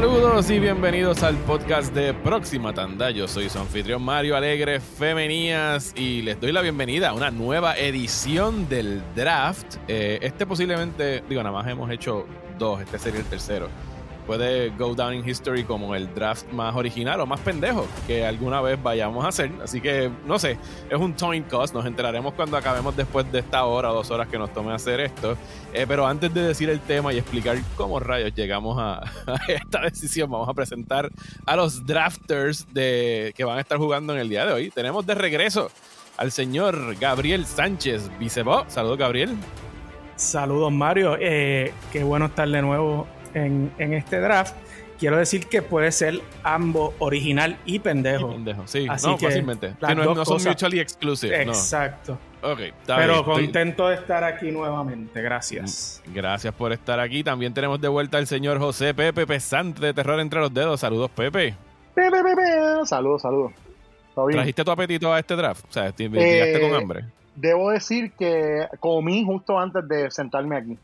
Saludos y bienvenidos al podcast de Próxima Tanda. Yo soy su anfitrión Mario Alegre Femenías y les doy la bienvenida a una nueva edición del draft. Eh, este posiblemente, digo, nada más hemos hecho dos, este sería el tercero puede go down in history como el draft más original o más pendejo que alguna vez vayamos a hacer. Así que, no sé, es un time cost. Nos enteraremos cuando acabemos después de esta hora o dos horas que nos tome hacer esto. Eh, pero antes de decir el tema y explicar cómo rayos llegamos a, esta decisión, vamos a presentar a los drafters de, que van a estar jugando en el día de hoy. Tenemos de regreso al señor Gabriel Sánchez Vicebo. Saludos, Gabriel. Saludos, Mario. Eh, qué bueno estar de nuevo en, este draft. Quiero decir que puede ser ambos original y pendejo. pendejo, sí, no, fácilmente. no, son mutually exclusive. Exacto. Okay, Pero contento de estar aquí nuevamente. Gracias. Mm, gracias por estar aquí. También tenemos de vuelta al señor José Pepe Pesante de Terror entre los dedos. Saludos, Pepe. Pepe, Pepe. Saludos, saludos. ¿Trajiste tu apetito a este draft? O sea, ¿te eh, con hambre? Debo decir que comí justo antes de sentarme aquí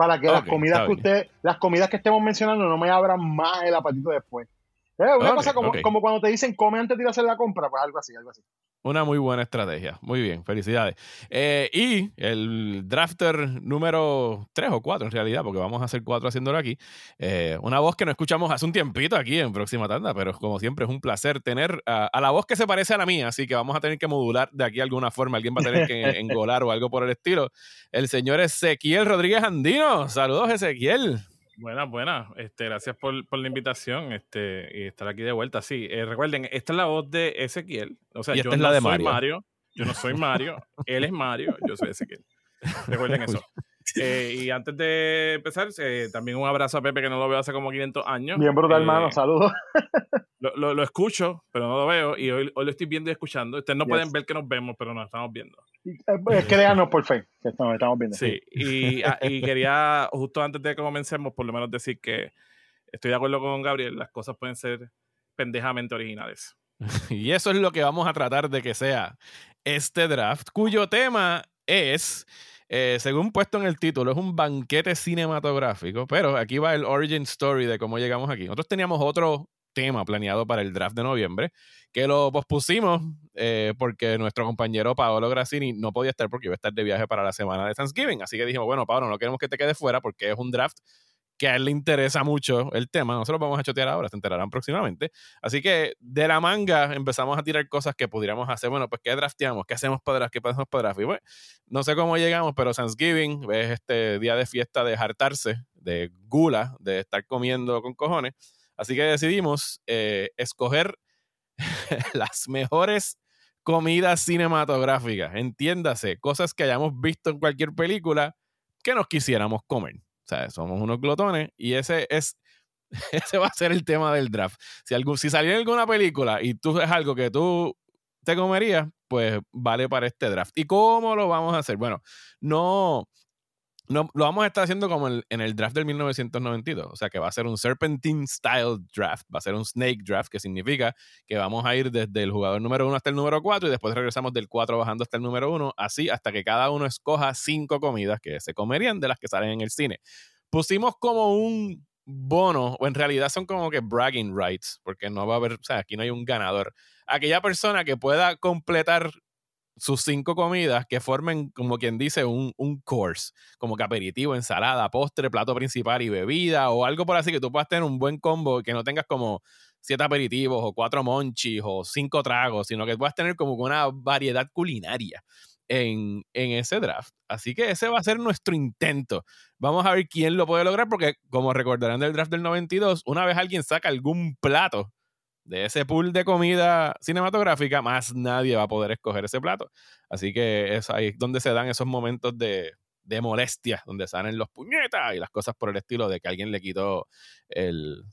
para que las comidas que usted, las comidas que estemos mencionando no me abran más el apetito después. Es una cosa como, como, cuando te dicen come antes de ir a hacer la compra, pues algo así, algo así. Una muy buena estrategia. Muy bien, felicidades. Eh, y el drafter número 3 o 4 en realidad, porque vamos a hacer 4 haciéndolo aquí. Eh, una voz que no escuchamos hace un tiempito aquí en Próxima Tanda, pero como siempre es un placer tener a, la voz que se parece a la mía, así que vamos a tener que modular de aquí alguna forma. Alguien va a tener que engolar o algo por el estilo. El señor Ezequiel Rodríguez Andino. Saludos, Ezequiel. Buenas, buenas. Este, gracias por, la invitación este, y estar aquí de vuelta. Sí, eh, recuerden, esta es la voz de Ezequiel. O sea, yo no soy Mario. Yo no soy Mario. él es Mario. Yo soy Ezequiel. Recuerden eso. Eh, y antes de empezar, eh, también un abrazo a Pepe, que no lo veo hace como 500 años. Bien brutal, hermano. Saludos. Lo, lo, escucho, pero no lo veo. Y hoy, hoy lo estoy viendo y escuchando. Ustedes no pueden ver que nos vemos, pero nos estamos viendo. Es créanos por fe, que estamos, estamos viendo. Sí, y, ah, y, quería, justo antes de que comencemos, por lo menos decir que estoy de acuerdo con Gabriel. Las cosas pueden ser pendejamente originales. y eso es lo que vamos a tratar de que sea este draft, cuyo tema es eh, según puesto en el título, es un banquete cinematográfico, pero aquí va el origin story de cómo llegamos aquí. Nosotros teníamos otro tema planeado para el draft de noviembre, que lo pospusimos eh, porque nuestro compañero Paolo Grassini no podía estar porque iba a estar de viaje para la semana de Thanksgiving. Así que dijimos, bueno, Paolo, no queremos que te quedes fuera porque es un draft que a él le interesa mucho el tema. Nosotros vamos a chotear ahora, se enterarán próximamente. Así que de la manga empezamos a tirar cosas que pudiéramos hacer. Bueno, pues ¿qué drafteamos? ¿Qué hacemos para draft? ¿Qué hacemos para draft? No sé cómo llegamos, pero Thanksgiving es este día de fiesta de hartarse, de gula, de estar comiendo con cojones. Así que decidimos eh, escoger las mejores comidas cinematográficas. Entiéndase, cosas que hayamos visto en cualquier película que nos quisiéramos comer sea, somos unos glotones y ese es ese va a ser el tema del draft. Si, algún, si saliera alguna película y tú es algo que tú te comerías, pues vale para este draft. ¿Y cómo lo vamos a hacer? Bueno, no, no, lo vamos a estar haciendo como en el draft del 1992. O sea que va a ser un Serpentine Style Draft. Va a ser un Snake Draft, que significa que vamos a ir desde el jugador número 1 hasta el número 4 y después regresamos del 4 bajando hasta el número 1. Así hasta que cada uno escoja cinco comidas que se comerían de las que salen en el cine. Pusimos como un bono, o en realidad son como que bragging rights, porque no va a haber, o sea, aquí no hay un ganador. Aquella persona que pueda completar sus cinco comidas que formen, como quien dice, un, un, course, como que aperitivo, ensalada, postre, plato principal y bebida, o algo por así que tú puedas tener un buen combo, que no tengas como siete aperitivos o cuatro monchis o cinco tragos, sino que puedas tener como una variedad culinaria en, en ese draft. Así que ese va a ser nuestro intento. Vamos a ver quién lo puede lograr, porque como recordarán del draft del 92, una vez alguien saca algún plato de ese pool de comida cinematográfica, más nadie va a poder escoger ese plato. Así que es ahí donde se dan esos momentos de, de molestia, donde salen los puñetas y las cosas por el estilo de que alguien le quitó el,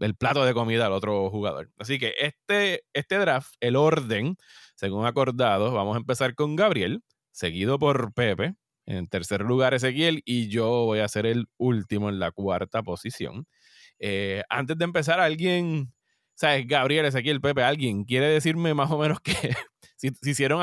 el plato de comida al otro jugador. Así que este, este draft, el orden, según acordado, vamos a empezar con Gabriel, seguido por Pepe. En tercer lugar, Ezequiel, y yo voy a ser el último en la cuarta posición. Eh, antes de empezar, alguien ¿sabes? Gabriel, Ezequiel, Pepe, alguien quiere decirme más o menos que si, hicieron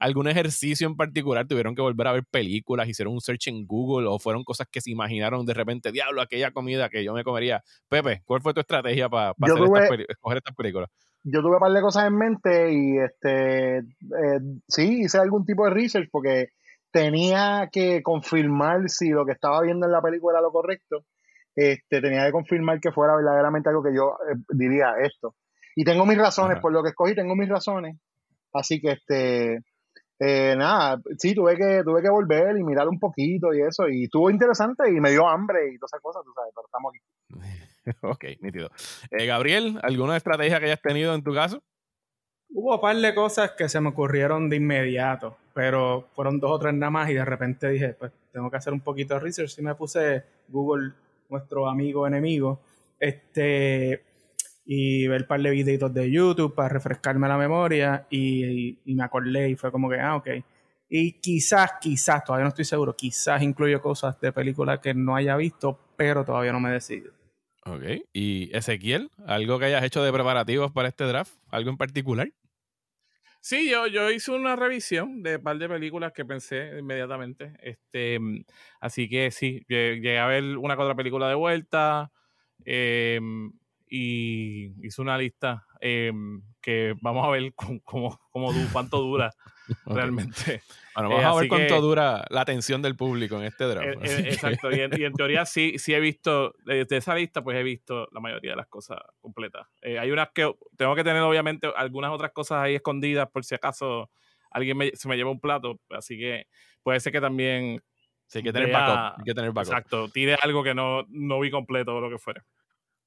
algún ejercicio en particular, tuvieron que volver a ver películas, hicieron un search en Google o fueron cosas que se imaginaron de repente, diablo, aquella comida que yo me comería. Pepe, ¿cuál fue tu estrategia para escoger estas películas? Yo tuve un par de cosas en mente y este eh, sí, hice algún tipo de research porque tenía que confirmar si lo que estaba viendo en la película era lo correcto. Este, tenía que confirmar que fuera verdaderamente algo que yo eh, diría esto. Y tengo mis razones, por lo que escogí, tengo mis razones. Así que, este, eh, nada, sí, tuve que, tuve que volver y mirar un poquito y eso. Y estuvo interesante y me dio hambre y todas esas cosas, tú sabes, pero estamos aquí. ok, nítido. Eh, Gabriel, ¿alguna estrategia que hayas tenido en tu caso? Hubo un par de cosas que se me ocurrieron de inmediato, pero fueron dos o tres nada más y de repente dije, pues tengo que hacer un poquito de research y me puse Google, nuestro amigo enemigo, este, y ver un par de videitos de YouTube para refrescarme la memoria y, me acordé y fue como que, ah, ok. Y quizás, quizás, todavía no estoy seguro, quizás incluyo cosas de películas que no haya visto, pero todavía no me decido. Ok. ¿Y Ezequiel? ¿Algo que hayas hecho de preparativos para este draft? ¿Algo en particular? Sí, yo, yo hice una revisión de un par de películas que pensé inmediatamente. Este, así que sí, llegué a ver una otra película de vuelta. Eh, y hizo una lista em, que vamos a ver cómo, cómo, cuánto dura realmente. Bueno, vamos a ver cuánto dura la atención del público en este drama. Eh, eh, exacto, y en, teoría sí, sí he visto, de, esa lista pues he visto la mayoría de las cosas completas. Eh, hay unas que tengo que tener obviamente algunas otras cosas ahí escondidas por si acaso alguien se me lleva un plato, así que puede ser que también... Sí, hay que tener backup. Hay que tener backup. Exacto, tire algo que no, no vi completo o lo que fuera.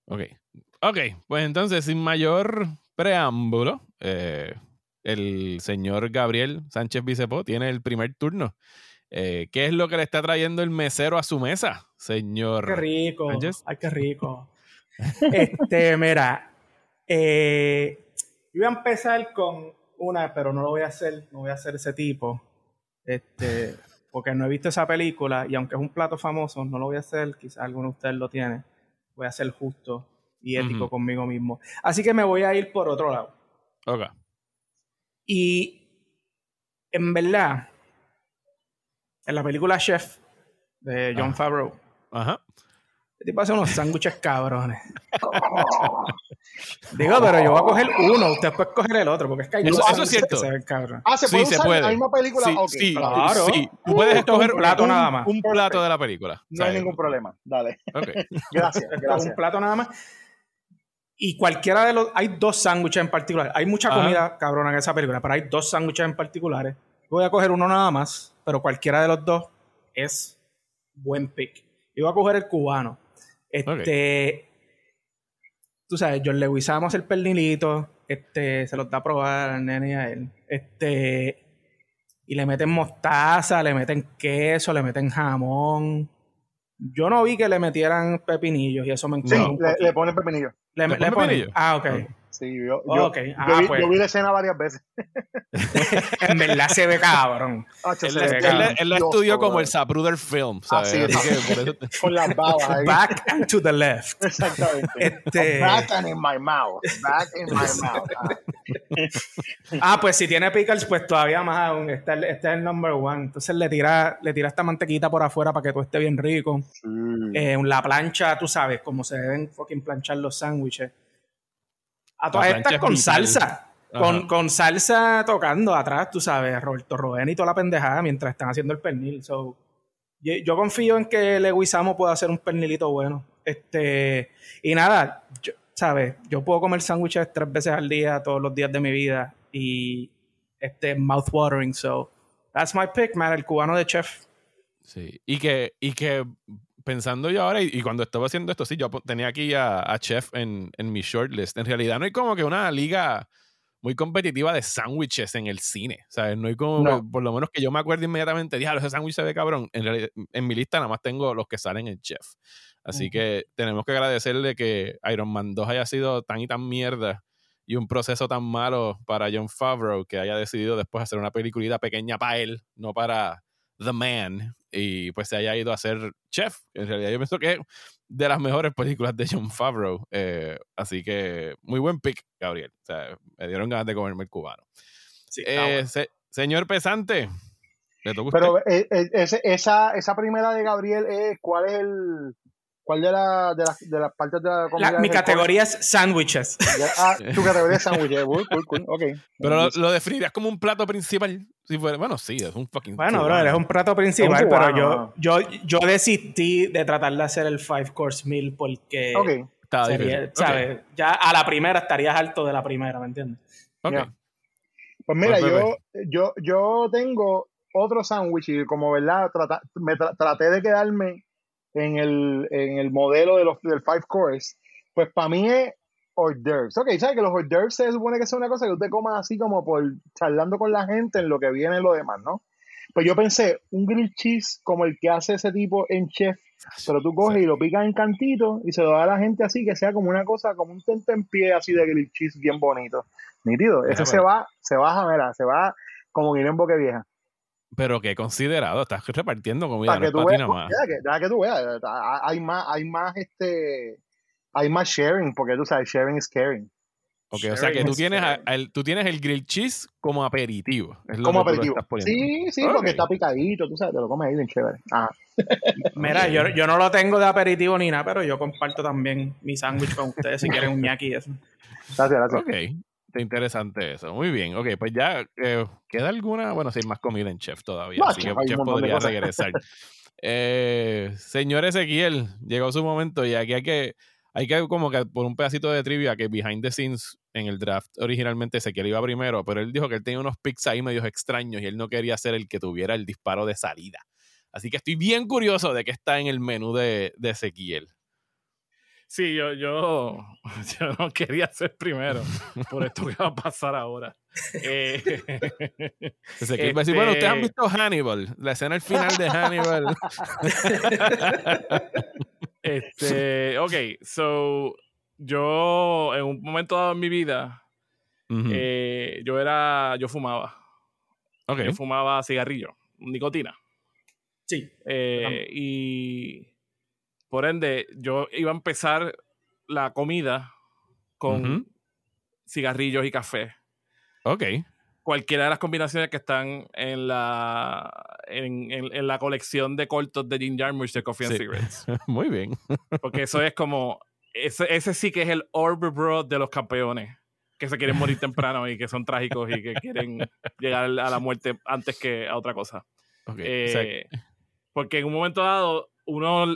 Ok. Ok, pues entonces, sin mayor preámbulo, eh, el señor Gabriel Sánchez Bicepo tiene el primer turno. Eh, ¿Qué es lo que le está trayendo el mesero a su mesa, señor? Qué rico. Ay, qué rico. este, mira, eh, voy a empezar con una, pero no lo voy a hacer, no voy a hacer ese tipo. Este, porque no he visto esa película y aunque es un plato famoso, no lo voy a hacer, quizás alguno de ustedes lo tiene voy a ser justo y ético conmigo mismo. Así que me voy a ir por otro lado. Ok. Y en verdad, en la película Chef de John Favreau, Ajá. Este tipo hace unos sándwiches cabrones. Digo, pero yo voy a coger uno, usted puede coger el otro, porque es que hay eso, eso es cierto. se ven Ah, ¿se puede sí, se puede. la misma película? Sí, sí, claro. Sí, tú puedes escoger un plato nada más. Un plato de la película. No hay ningún problema. Dale. Okay. gracias, gracias. Un plato nada más. Y cualquiera de los... Hay dos sándwiches en particular. Hay mucha comida cabrona en esa película, pero hay dos sándwiches en particulares. Voy a coger uno nada más, pero cualquiera de los dos es buen pick. Y voy a coger el cubano. Este. Tú sabes, John le guisamos el pernilito. Este, se los da a probar al nene y a él. Este. Y le meten mostaza, le meten queso, le meten jamón. Yo no vi que le metieran pepinillos y eso me encanta. Sí, le, le, ponen pepinillos. ¿Le, ¿Le, ponen? Ah, ok. Sí, yo, yo, ah, pues. yo, vi la escena varias veces. en verdad se ve cabrón. él, la estudió como el Zapruder Film, ¿sabes? Con las babas ahí. Back and to the left. Exactamente. Este... Back and in my mouth. Back in my mouth. Ah, pues si tiene pickles, pues todavía más aún. Este, este, es el number one. Entonces le tira, le tira esta mantequita por afuera para que todo esté bien rico. En la plancha, tú sabes, como se deben fucking planchar los sándwiches a todas estas con salsa. Con, con, salsa tocando atrás, tú sabes, Roberto Roden y toda la pendejada mientras están haciendo el pernil. So, yo, confío en que Leguizamo pueda hacer un pernilito bueno. Este, y nada, ¿sabes? Yo puedo comer sándwiches tres veces al día, todos los días de mi vida. Y este, mouthwatering. So, that's my pick, man, el cubano de chef. Sí, y que, y que pensando yo ahora, y, cuando estaba haciendo esto, sí, yo tenía aquí a, Chef en, en, mi shortlist. En realidad no hay como que una liga muy competitiva de sándwiches en el cine. ¿Sabes? No hay como, por lo menos que yo me acuerdo inmediatamente, diablo, ese sándwich se ve cabrón. En, realidad, en mi lista nada más tengo los que salen en Chef. Así que tenemos que agradecerle que Iron Man 2 haya sido tan y tan mierda y un proceso tan malo para John Favreau que haya decidido después hacer una peliculita pequeña para él, no para The Man, y pues se haya ido a ser chef. En realidad yo pienso que es de las mejores películas de John Favreau. Eh, así que muy buen pick, Gabriel. O sea, me dieron ganas de comerme el cubano. Eh, señor Pesante, Pero eh, eh, esa, esa primera de Gabriel, ¿cuál es el, ¿Cuál de, la, de, de las partes de la comida? mi categoría es sándwiches. Ah, tu categoría es sándwiches. Cool, cool, cool. Okay. Pero lo, lo definirías como un plato principal. Si fuera, bueno, sí, es un fucking. Bueno, bro, es un plato principal, pero yo, yo, yo desistí de tratar de hacer el five course meal porque. Ok. Sería, ¿sabes? Ya a la primera estarías alto de la primera, ¿me entiendes? Ok. Pues mira, pues, yo, yo, yo tengo otro sándwich y como verdad me traté de quedarme en el, en el modelo de los, del Five Course, pues para mí es hors d'oeuvres. Ok, ¿sabes que los hors d'oeuvres se supone que es una cosa que usted coma así como por charlando con la gente en lo que viene lo demás, ¿no? Pues yo pensé, un grilled cheese como el que hace ese tipo en chef, pero tú coges y lo picas en cantito y se lo da a la gente así, que sea como una cosa, como un tente en pie así de grilled cheese bien bonito. Nítido, ese se va, se baja, mira, se va como ir en boque vieja. Pero que considerado, estás repartiendo comida, para que tú veas, más. Ya, que, tú veas, hay más, hay más este, hay más sharing, porque tú sabes, sharing is caring. Ok, o sea que tú tienes, el, tú tienes el grilled cheese como aperitivo. como aperitivo. Sí, sí, porque está picadito, tú sabes, te lo comes ahí bien chévere. Mira, yo, yo, no lo tengo de aperitivo ni nada, pero yo comparto también mi sándwich con ustedes si quieren un ñaki y eso. Gracias, gracias. Ok. Está interesante eso. Muy bien. Ok, pues ya eh, queda alguna. Bueno, sí, más comida en Chef todavía. así que Chef podría regresar. eh, señor Ezequiel, llegó su momento y aquí hay que. Hay que, como que por un pedacito de trivia, que behind the scenes en el draft originalmente Ezequiel iba primero, pero él dijo que él tenía unos picks ahí medios extraños y él no quería ser el que tuviera el disparo de salida. Así que estoy bien curioso de qué está en el menú de, de Ezequiel. Sí, yo, yo, yo no quería ser primero por esto que va a pasar ahora. Eh, este, bueno, ustedes han visto Hannibal, la escena al final de Hannibal. este, ok, so yo en un momento dado en mi vida, eh, yo era, yo fumaba. Okay. Yo fumaba cigarrillo, nicotina. Sí. Eh, y por ende, yo iba a empezar la comida con cigarrillos y café. Ok. Cualquiera de las combinaciones que están en la, en, la colección de cortos de Jim Jarmusch de Coffee and Cigarettes. Muy bien. Porque eso es como. Ese, sí que es el Orber Bro de los campeones. Que se quieren morir temprano y que son trágicos y que quieren llegar a la muerte antes que a otra cosa. Okay. Eh, porque en un momento dado, uno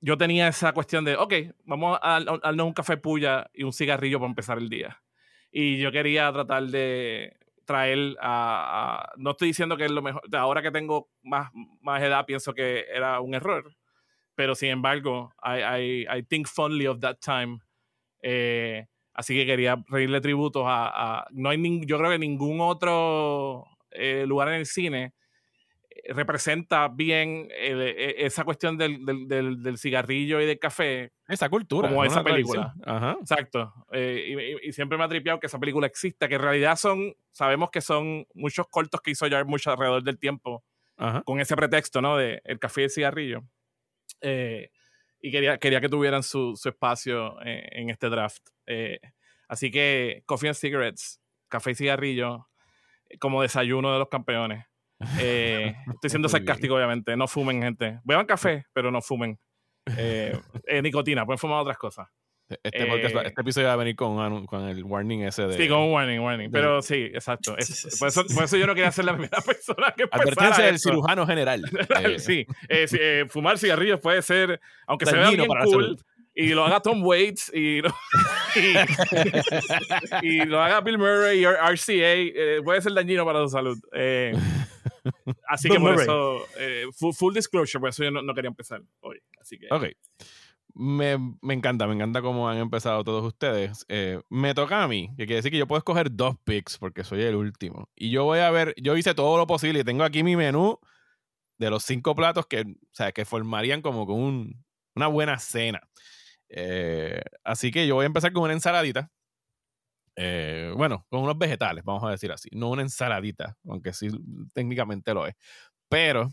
yo tenía esa cuestión de, ok, vamos a darnos un café puya y un cigarrillo para empezar el día. Y yo quería tratar de traer a, no estoy diciendo que es lo mejor, ahora que tengo más, más edad pienso que era un error, pero sin embargo, I, I, think fondly of that time. Eh, así que quería reírle tributos a, no hay yo creo que ningún otro eh, lugar en el cine representa bien e, esa cuestión del, del, cigarrillo y del café. Esa cultura. Como esa película. Exacto. Eh, y, siempre me ha tripeado que esa película exista, que en realidad son, sabemos que son muchos cortos que hizo ya mucho alrededor del tiempo, con ese pretexto, ¿no? De el café y el cigarrillo. Eh, y quería, quería que tuvieran su, su espacio eh, en este draft. así que Coffee and Cigarettes, café y cigarrillo, como desayuno de los campeones. Eh, estoy siendo sarcástico, obviamente. No fumen, gente. Beban café, pero no fumen. Eh, eh, nicotina, pueden fumar otras cosas. Este, este, episodio va a venir con, con, el warning ese de. Sí, con un warning, warning. Pero sí, exacto. por, eso, por, eso, yo no quería ser la primera persona que Advertencia del cirujano general. sí, fumar cigarrillos puede ser, aunque se vea bien cool, y lo haga Tom Waits y lo, y, lo haga Bill Murray y RCA, puede ser dañino para su salud. Eh, Así que por eso, eh, full, disclosure, por eso yo no, quería empezar hoy. Así que. Ok. Me, me, encanta, me encanta cómo han empezado todos ustedes. Eh, me toca a mí, que quiere decir que yo puedo escoger dos picks porque soy el último. Y yo voy a ver, yo hice todo lo posible y tengo aquí mi menú de los cinco platos que, o sea, que formarían como con un, una buena cena. Eh, así que yo voy a empezar con una ensaladita. Eh, bueno, con unos vegetales, vamos a decir así, no una ensaladita, aunque sí técnicamente lo es. Pero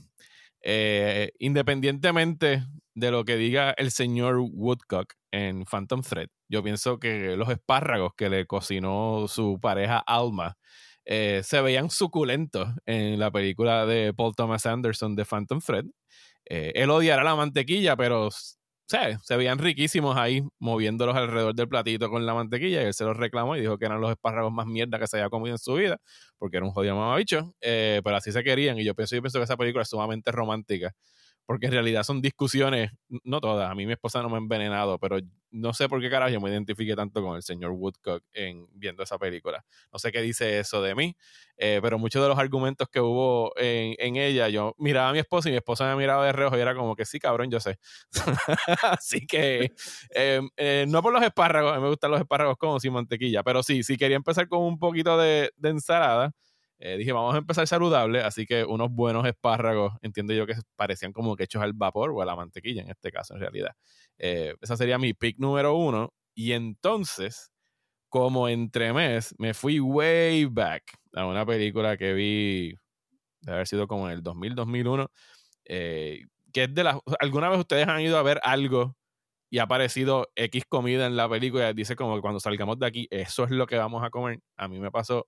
eh, independientemente de lo que diga el señor Woodcock en Phantom Thread, yo pienso que los espárragos que le cocinó su pareja Alma eh, se veían suculentos en la película de Paul Thomas Anderson de Phantom. Eh, él odiará la mantequilla, pero se veían riquísimos ahí moviéndolos alrededor del platito con la mantequilla y él se los reclamó y dijo que eran los espárragos más mierda que se había comido en su vida porque era un jodido mamabicho, eh, pero así se querían y yo pienso, yo pienso que esa película es sumamente romántica porque en realidad son discusiones, no todas, a mí mi esposa no me ha envenenado, pero no sé por qué carajo yo me identifique tanto con el señor Woodcock en viendo esa película. No sé qué dice eso de mí, eh, pero muchos de los argumentos que hubo en, ella, yo miraba a mi esposa y mi esposa me miraba de reojo y era como que sí, cabrón, yo sé. Así que em, eh, no por los espárragos, a mí me gustan los espárragos como sin mantequilla, pero sí, sí quería empezar con un poquito de ensalada. Eh, dije, vamos a empezar saludable, así que unos buenos espárragos, entiendo yo que parecían como que hechos al vapor o a la mantequilla en este caso, en realidad. Eh, esa sería mi pick número uno. Y entonces, como entremés, me fui way back a una película que vi, de haber sido como en el 2000, 2001, eh, que es de las... ¿Alguna vez ustedes han ido a ver algo y ha aparecido X comida en la película dice como que cuando salgamos de aquí, eso es lo que vamos a comer? A mí me pasó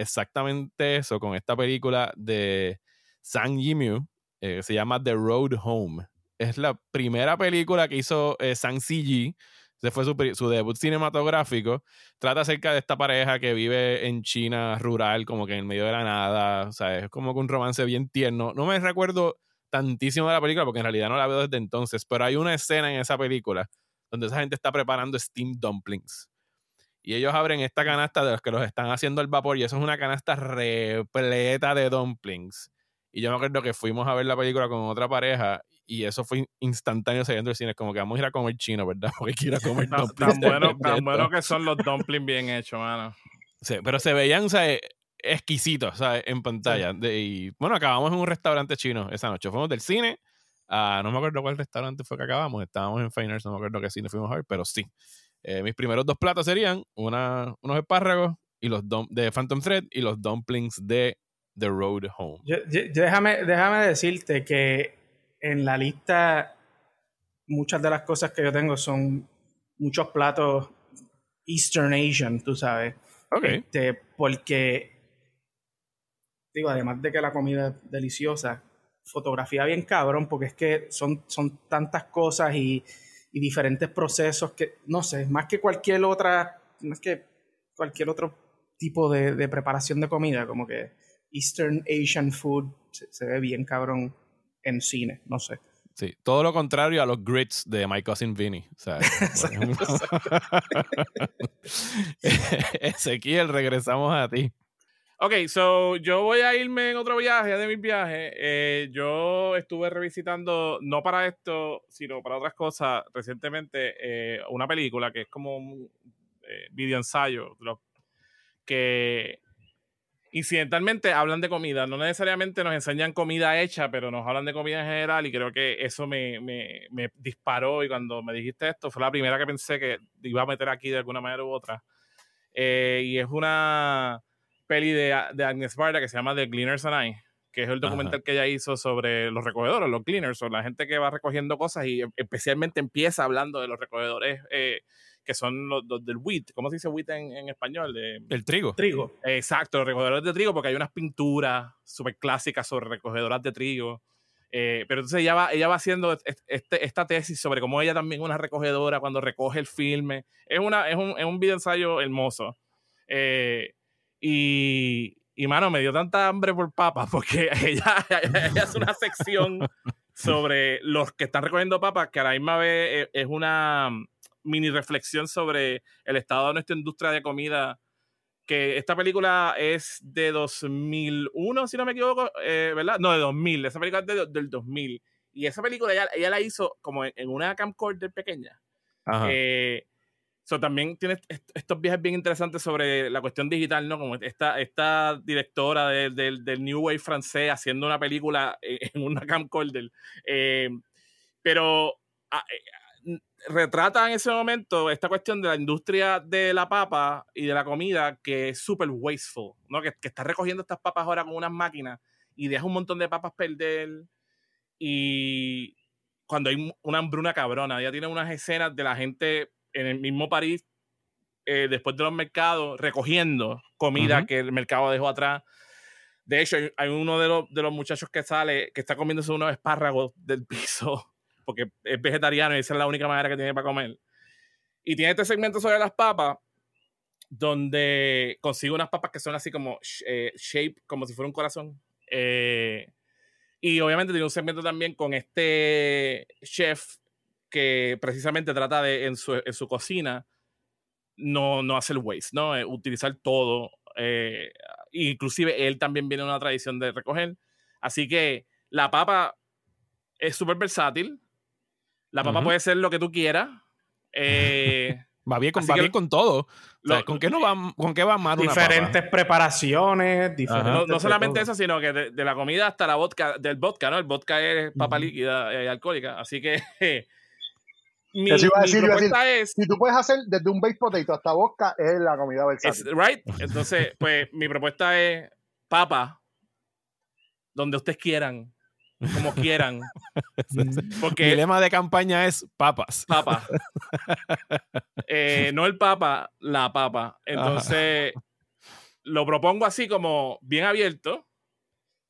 exactamente eso con esta película de Sang Yimou, eh, se llama The Road Home. Es la primera película que hizo eh, Sang Si Ese fue su, debut cinematográfico. Trata acerca de esta pareja que vive en China rural, como que en medio de la nada. O sea, es como que un romance bien tierno. No me recuerdo tantísimo de la película porque en realidad no la veo desde entonces, pero hay una escena en esa película donde esa gente está preparando steam dumplings. Y ellos abren esta canasta de los que los están haciendo al vapor y eso es una canasta repleta de dumplings. Y yo me acuerdo que fuimos a ver la película con otra pareja y eso fue instantáneo saliendo del cine. Es como que vamos a ir a comer chino, ¿verdad? Porque quiero comer dumplings. Tan bueno, que son los dumplings bien hechos, mano. Sí, pero se veían, sea, exquisitos, ¿sabes? En pantalla. y bueno, acabamos en un restaurante chino esa noche. Fuimos del cine. no me acuerdo cuál restaurante fue que acabamos. Estábamos en Feiners, no me acuerdo qué cine fuimos a ver, pero sí. Eh, mis primeros dos platos serían una, unos espárragos y los de Phantom Thread y los dumplings de The Road Home. déjame, déjame decirte que en la lista muchas de las cosas que yo tengo son muchos platos Eastern Asian, tú sabes. Ok. Este, porque, digo, además de que la comida es deliciosa, fotografía bien cabrón, porque es que son, son tantas cosas y y diferentes procesos que, no sé, más que cualquier otra, más que cualquier otro tipo de, preparación de comida, como que Eastern Asian food se, ve bien cabrón en cine, no sé. Sí, todo lo contrario a los grits de My Cousin Vinny. O sea, Ezequiel, regresamos a ti. Ok, so yo voy a irme en otro viaje de mis viajes. Eh, yo estuve revisitando, no para esto, sino para otras cosas, recientemente eh, una película que es como un eh, video ensayo, que incidentalmente hablan de comida. No necesariamente nos enseñan comida hecha, pero nos hablan de comida en general y creo que eso me, me, me disparó y cuando me dijiste esto fue la primera que pensé que iba a meter aquí de alguna manera u otra. y es una peli de, de Agnes Barda que se llama The Cleaners and I, que es el documental que ella hizo sobre los recogedores, los cleaners, o la gente que va recogiendo cosas y especialmente empieza hablando de los recogedores eh, que son los, del wheat. ¿Cómo se dice wheat en, español? De, el trigo. Trigo. exacto, los recogedores de trigo, porque hay unas pinturas súper clásicas sobre recogedoras de trigo. Eh, pero entonces ella va, ella va haciendo este, esta tesis sobre cómo ella también es una recogedora cuando recoge el filme. Es, una, es, un, es un video ensayo hermoso. Eh, y, y mano, me dio tanta hambre por papas porque ella, ella, hace una sección sobre los que están recogiendo papas que a la misma vez es una mini reflexión sobre el estado de nuestra industria de comida. Que esta película es de 2001, si no me equivoco, eh, ¿verdad? No, de 2000. Esa película es del 2000. Y esa película ella, ella la hizo como en, una camcorder pequeña. Eh, también tiene estos viajes bien interesantes sobre la cuestión digital, ¿no? Como esta, esta directora del New Wave francés haciendo una película en una camcorder. Eh, pero ah, eh, retrata en ese momento esta cuestión de la industria de la papa y de la comida que es súper wasteful, ¿no? Que, que está recogiendo estas papas ahora con unas máquinas y deja un montón de papas perder. Y cuando hay una hambruna cabrona, ya tiene unas escenas de la gente en el mismo París eh, después de los mercados recogiendo comida que el mercado dejó atrás. De hecho, hay, uno de los, de los, muchachos que sale que está comiéndose unos espárragos del piso porque es vegetariano y esa es la única manera que tiene para comer. Y tiene este segmento sobre las papas donde consigue unas papas que son así como eh, shape, como si fuera un corazón. Eh, y obviamente tiene un segmento también con este chef que precisamente trata de en su, en su cocina no, no hacer waste, ¿no? Eh, utilizar todo. Eh, inclusive él también viene de una tradición de recoger. Así que la papa es súper versátil. La papa puede ser lo que tú quieras. Eh, va bien con, con todo. ¿con, qué no va, ¿Con qué va más Diferentes preparaciones. Diferentes no, solamente eso, sino que de, la comida hasta la vodka, del vodka, ¿no? El vodka es papa líquida y alcohólica. Así que Mi, propuesta es. Si tú puedes hacer desde un baked potato hasta vodka, es la comida versátil. right. Entonces, pues mi propuesta es papa, donde ustedes quieran, como quieran. Porque el lema de campaña es papas. Papa. Eh, no el papa, la papa. Entonces, lo propongo así como bien abierto.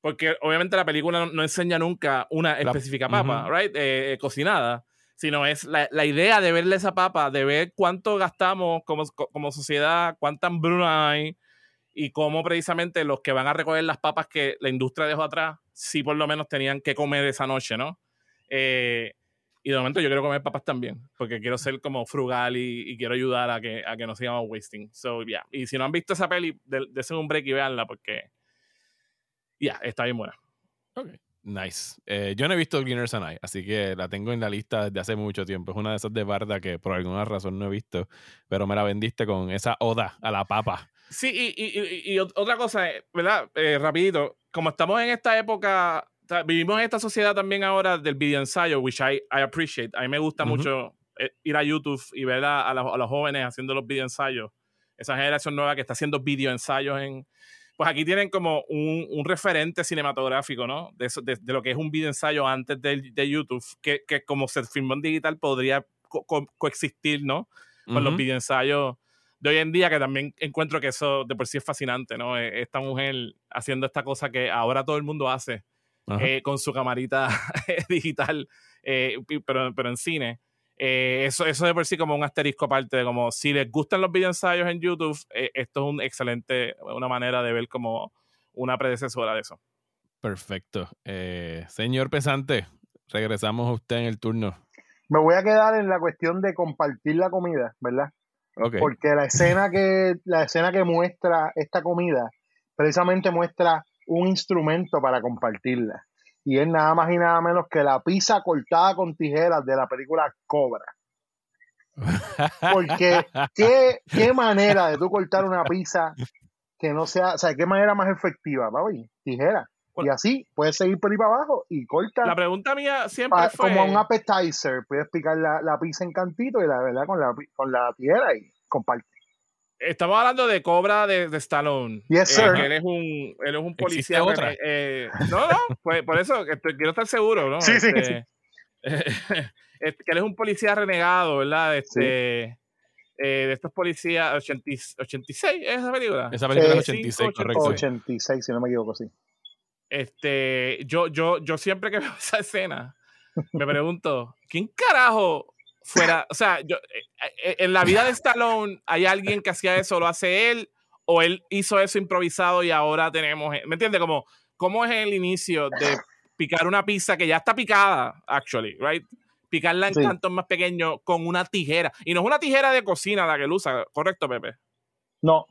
Porque obviamente la película no, enseña nunca una específica papa, right? Eh, cocinada sino es la, la, idea de verle esa papa, de ver cuánto gastamos como, como sociedad, cuánta hambruna hay y cómo precisamente los que van a recoger las papas que la industria dejó atrás, sí por lo menos tenían que comer esa noche, ¿no? Eh, y de momento yo quiero comer papas también, porque quiero ser como frugal y, quiero ayudar a que, a que no sigamos wasting. So, yeah. Y si no han visto esa peli, de, de un break y veanla, porque ya, está bien buena. Okay. Nice. Eh, yo no he visto Beginner's and I, así que la tengo en la lista desde hace mucho tiempo. Es una de esas de Barda que por alguna razón no he visto, pero me la vendiste con esa oda a la papa. Sí, y, otra cosa, eh, ¿verdad? Eh, rapidito, como estamos en esta época, vivimos en esta sociedad también ahora del video ensayo, which I, I appreciate. A mí me gusta mucho ir a YouTube y ver a, a, los, jóvenes haciendo los video ensayos. Esa generación nueva que está haciendo video ensayos en, pues aquí tienen como un, un referente cinematográfico, ¿no? De, eso, de, lo que es un video ensayo antes de, de YouTube, que, que, como se filmó en digital podría coexistir, ¿no? Con los video ensayos de hoy en día, que también encuentro que eso de por sí es fascinante, ¿no? E, esta mujer haciendo esta cosa que ahora todo el mundo hace eh, con su camarita digital, eh, pero, pero en cine. Eh, eso, eso de por sí como un asterisco aparte de como si les gustan los videoensayos en YouTube, eh, esto es un excelente, una manera de ver como una predecesora de eso. Perfecto. Eh, señor Pesante, regresamos a usted en el turno. Me voy a quedar en la cuestión de compartir la comida, ¿verdad? Porque la escena que la escena que muestra esta comida precisamente muestra un instrumento para compartirla y es nada más y nada menos que la pizza cortada con tijeras de la película Cobra. Porque qué, qué manera de tú cortar una pizza que no sea, o sea, qué manera más efectiva, papi, tijera. Y así puedes seguir por ahí para abajo y corta. La pregunta mía siempre fue. Como un appetizer, puedes picar la, la pizza en cantito y la verdad con la, con la tijera y comparte. Estamos hablando de Cobra de, de Stallone. Yes, eh, sir. él es un, él es un policía. Otra? Eh, no, no, pues, por eso quiero estar seguro, ¿no? Sí, sí, este, que él es un policía renegado, ¿verdad? Este, eh, de estos policías 86, ¿es esa película? Esa película es 86, correcto. 86, si no me equivoco, sí. Este, yo, yo, yo siempre que veo esa escena, me pregunto, ¿quién carajo fuera, o sea, yo, eh, en la vida de Stallone hay alguien que hacía eso, lo hace él, o él hizo eso improvisado y ahora tenemos, ¿me entiendes? Como, ¿cómo es el inicio de picar una pizza que ya está picada, actually, right? Picarla en cantos más pequeños con una tijera. Y no es una tijera de cocina la que él usa, ¿correcto, Pepe? No.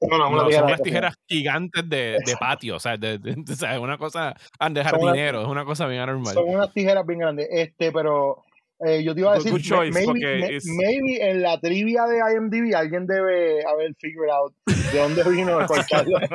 No, no, son unas tijeras gigantes de, de patio, o sea, de, de, una cosa de jardinero, es una cosa bien anormal. Son unas tijeras bien grandes, este, pero eh, yo te iba a decir, maybe, en la trivia de IMDb alguien debe haber figured out de dónde vino cortarla,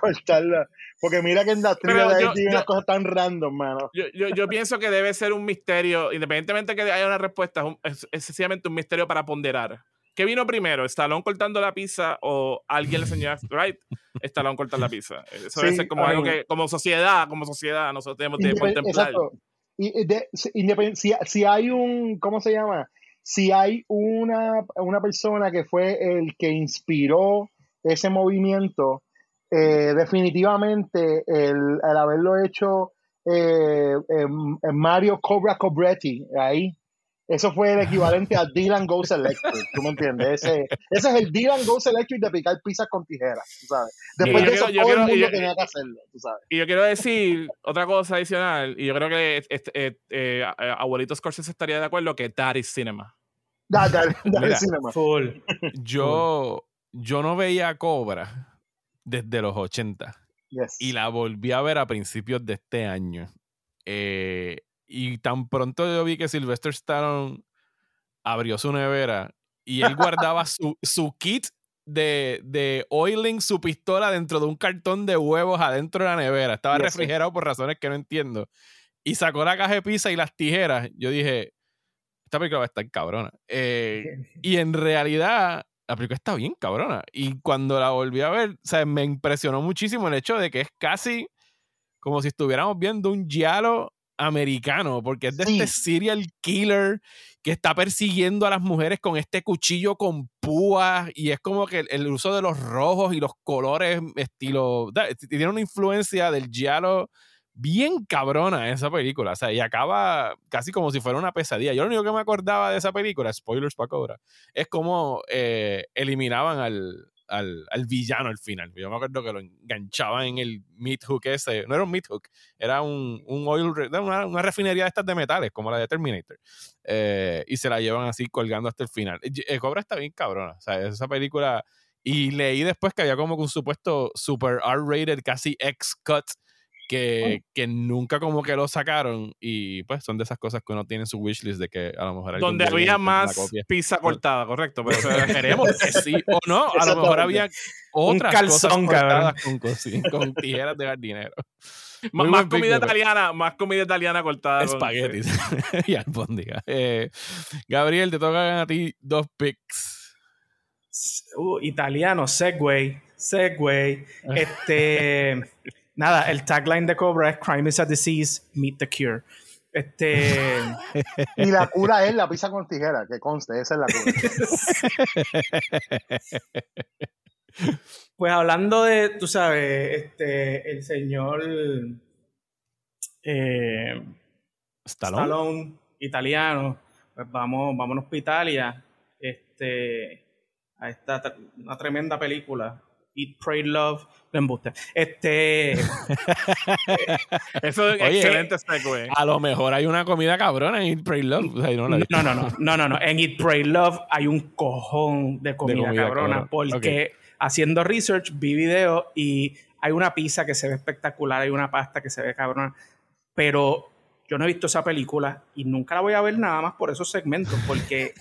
cortarla. Porque mira que en la trivia de IMDb hay unas cosas tan random, mano. Yo, yo, yo, pienso que debe ser un misterio, independientemente de que haya una respuesta, es, sencillamente un misterio para ponderar. ¿Qué vino primero? ¿Stallone cortando la pizza o alguien le enseñó, right? Stallone cortando la pizza. Eso debe ser como algo que, como sociedad, como sociedad, nosotros tenemos que contemplar. Exacto de, si, si, hay un, ¿cómo se llama? si hay una, una persona que fue el que inspiró ese movimiento, eh, definitivamente el, haberlo hecho eh, Mario Cobra Cobretti ahí, eso fue el equivalente a Dylan Goes Electric, ¿tú me entiendes? Ese, ese es el Dylan Goes Electric de picar pizzas con tijeras, ¿tú sabes? Después de eso todo el mundo tenía que hacerlo, ¿tú sabes? Y yo quiero decir otra cosa adicional, y yo creo que este, eh, eh, Abuelito Scorsese estaría de acuerdo que that is cinema. That, is cinema. Full. Yo, yo no veía Cobra desde los 80. Y la volví a ver a principios de este año. Eh, y tan pronto yo vi que Sylvester Stallone abrió su nevera y él guardaba su, su kit de, de, oiling su pistola dentro de un cartón de huevos adentro de la nevera. Estaba refrigerado por razones que no entiendo. Y sacó la caja de pizza y las tijeras. Yo dije, esta película va a estar cabrona. Eh, y en realidad, la película está bien cabrona. Y cuando la volví a ver, o sea, me impresionó muchísimo el hecho de que es casi como si estuviéramos viendo un giallo americano, porque es de este serial killer que está persiguiendo a las mujeres con este cuchillo con púas y es como que el, uso de los rojos y los colores estilo tiene una influencia del giallo bien cabrona esa película, o sea, y acaba casi como si fuera una pesadilla. Yo lo único que me acordaba de esa película, spoilers para Cobra, es como eh, eliminaban al, al, al, villano al final. Yo me acuerdo que lo enganchaban en el meat hook ese. No era un meat hook, era un, un oil, una, una, refinería de estas de metales, como la de Terminator. Eh, y se la llevan así colgando hasta el final. El Cobra está bien cabrona. O sea, esa película. Y leí después que había como un supuesto super R-rated, casi X-cut que, que, nunca como que lo sacaron y pues son de esas cosas que uno tiene en su wishlist de que a lo mejor donde había más pizza cortada correcto pero esperemos que sí o no a lo mejor había otras un calzón cortadas con, con, tijeras de jardinero. Más, comida italiana más comida italiana cortada espaguetis y albóndiga. Eh, Gabriel te tocan a ti dos picks. Uh, italiano Segway Segway. Este Nada, el tagline de Cobra es Crime is a disease, meet the cure. Este. y la cura es la pizza con tijera, que conste, esa es la cura. pues hablando de, tú sabes, este, el señor eh, Stallone. italiano, pues vamos, vámonos a Italia. Este, a esta una tremenda película Eat, Pray, Love, lo embuste. Este. Eso es excelente segue. A lo mejor hay una comida cabrona en Eat, Pray, Love. no, no, no, no, no, no, En Eat, Pray, Love hay un cojón de comida, cabrona. Porque haciendo research vi videos y hay una pizza que se ve espectacular, hay una pasta que se ve cabrona. Pero yo no he visto esa película y nunca la voy a ver nada más por esos segmentos, porque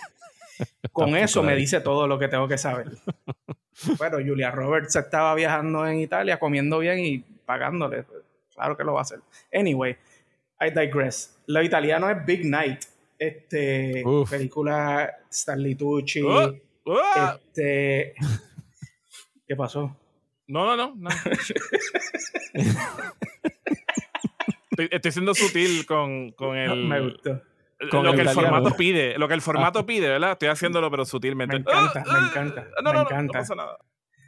con eso me dice todo lo que tengo que saber. Bueno, Julia Roberts estaba viajando en Italia, comiendo bien y pagándole. Claro que lo va a hacer. Anyway, I digress. Lo italiano es Big Night. Este, película Stanley Tucci. Oh, oh. Este, ¿Qué pasó? No, no, no. estoy, siendo sutil con, con el. me gustó lo que el formato pide, lo que el formato pide, ¿verdad? Estoy haciéndolo, pero sutilmente. Me encanta, me encanta. No, no, me encanta. no, pasa nada.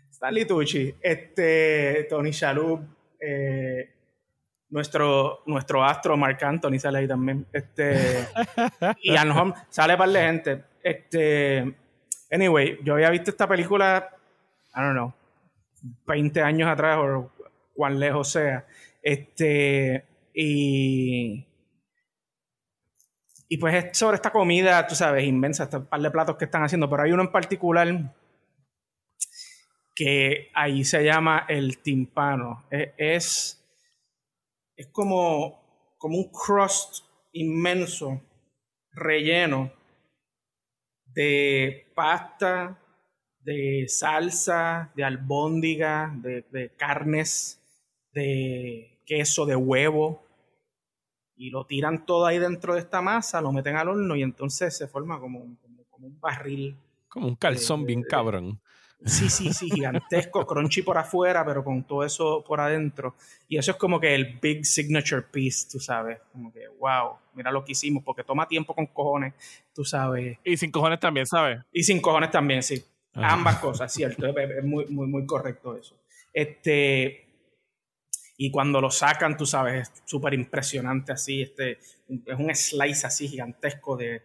Stanley Tucci, este, Tony Shalhoub, eh, nuestro, nuestro astro Mark Anthony sale ahí también. Este, y Anne sale par de gente. Este, anyway, yo había visto esta película, I don't know, 20 años atrás o cuán lejos sea. Este, y y pues es sobre esta comida, tú sabes, inmensa, este par de platos que están haciendo, pero hay uno en particular que ahí se llama el timpano. Es, es como, como un crust inmenso, relleno de pasta, de salsa, de albóndiga, de, de carnes, de queso, de huevo y lo tiran todo ahí dentro de esta masa, lo meten al horno y entonces se forma como un, como, un barril. Como un calzón bien cabrón. Sí, sí, sí, gigantesco, crunchy por afuera, pero con todo eso por adentro. Y eso es como que el big signature piece, tú sabes. Como que, wow, mira lo que hicimos, porque toma tiempo con cojones, tú sabes. Y sin cojones también, ¿sabes? Y sin cojones también, sí. Ambas cosas, cierto. Es, muy, muy, muy correcto eso. Este. Y cuando lo sacan, tú sabes, es súper impresionante así. Este, es un slice así gigantesco de,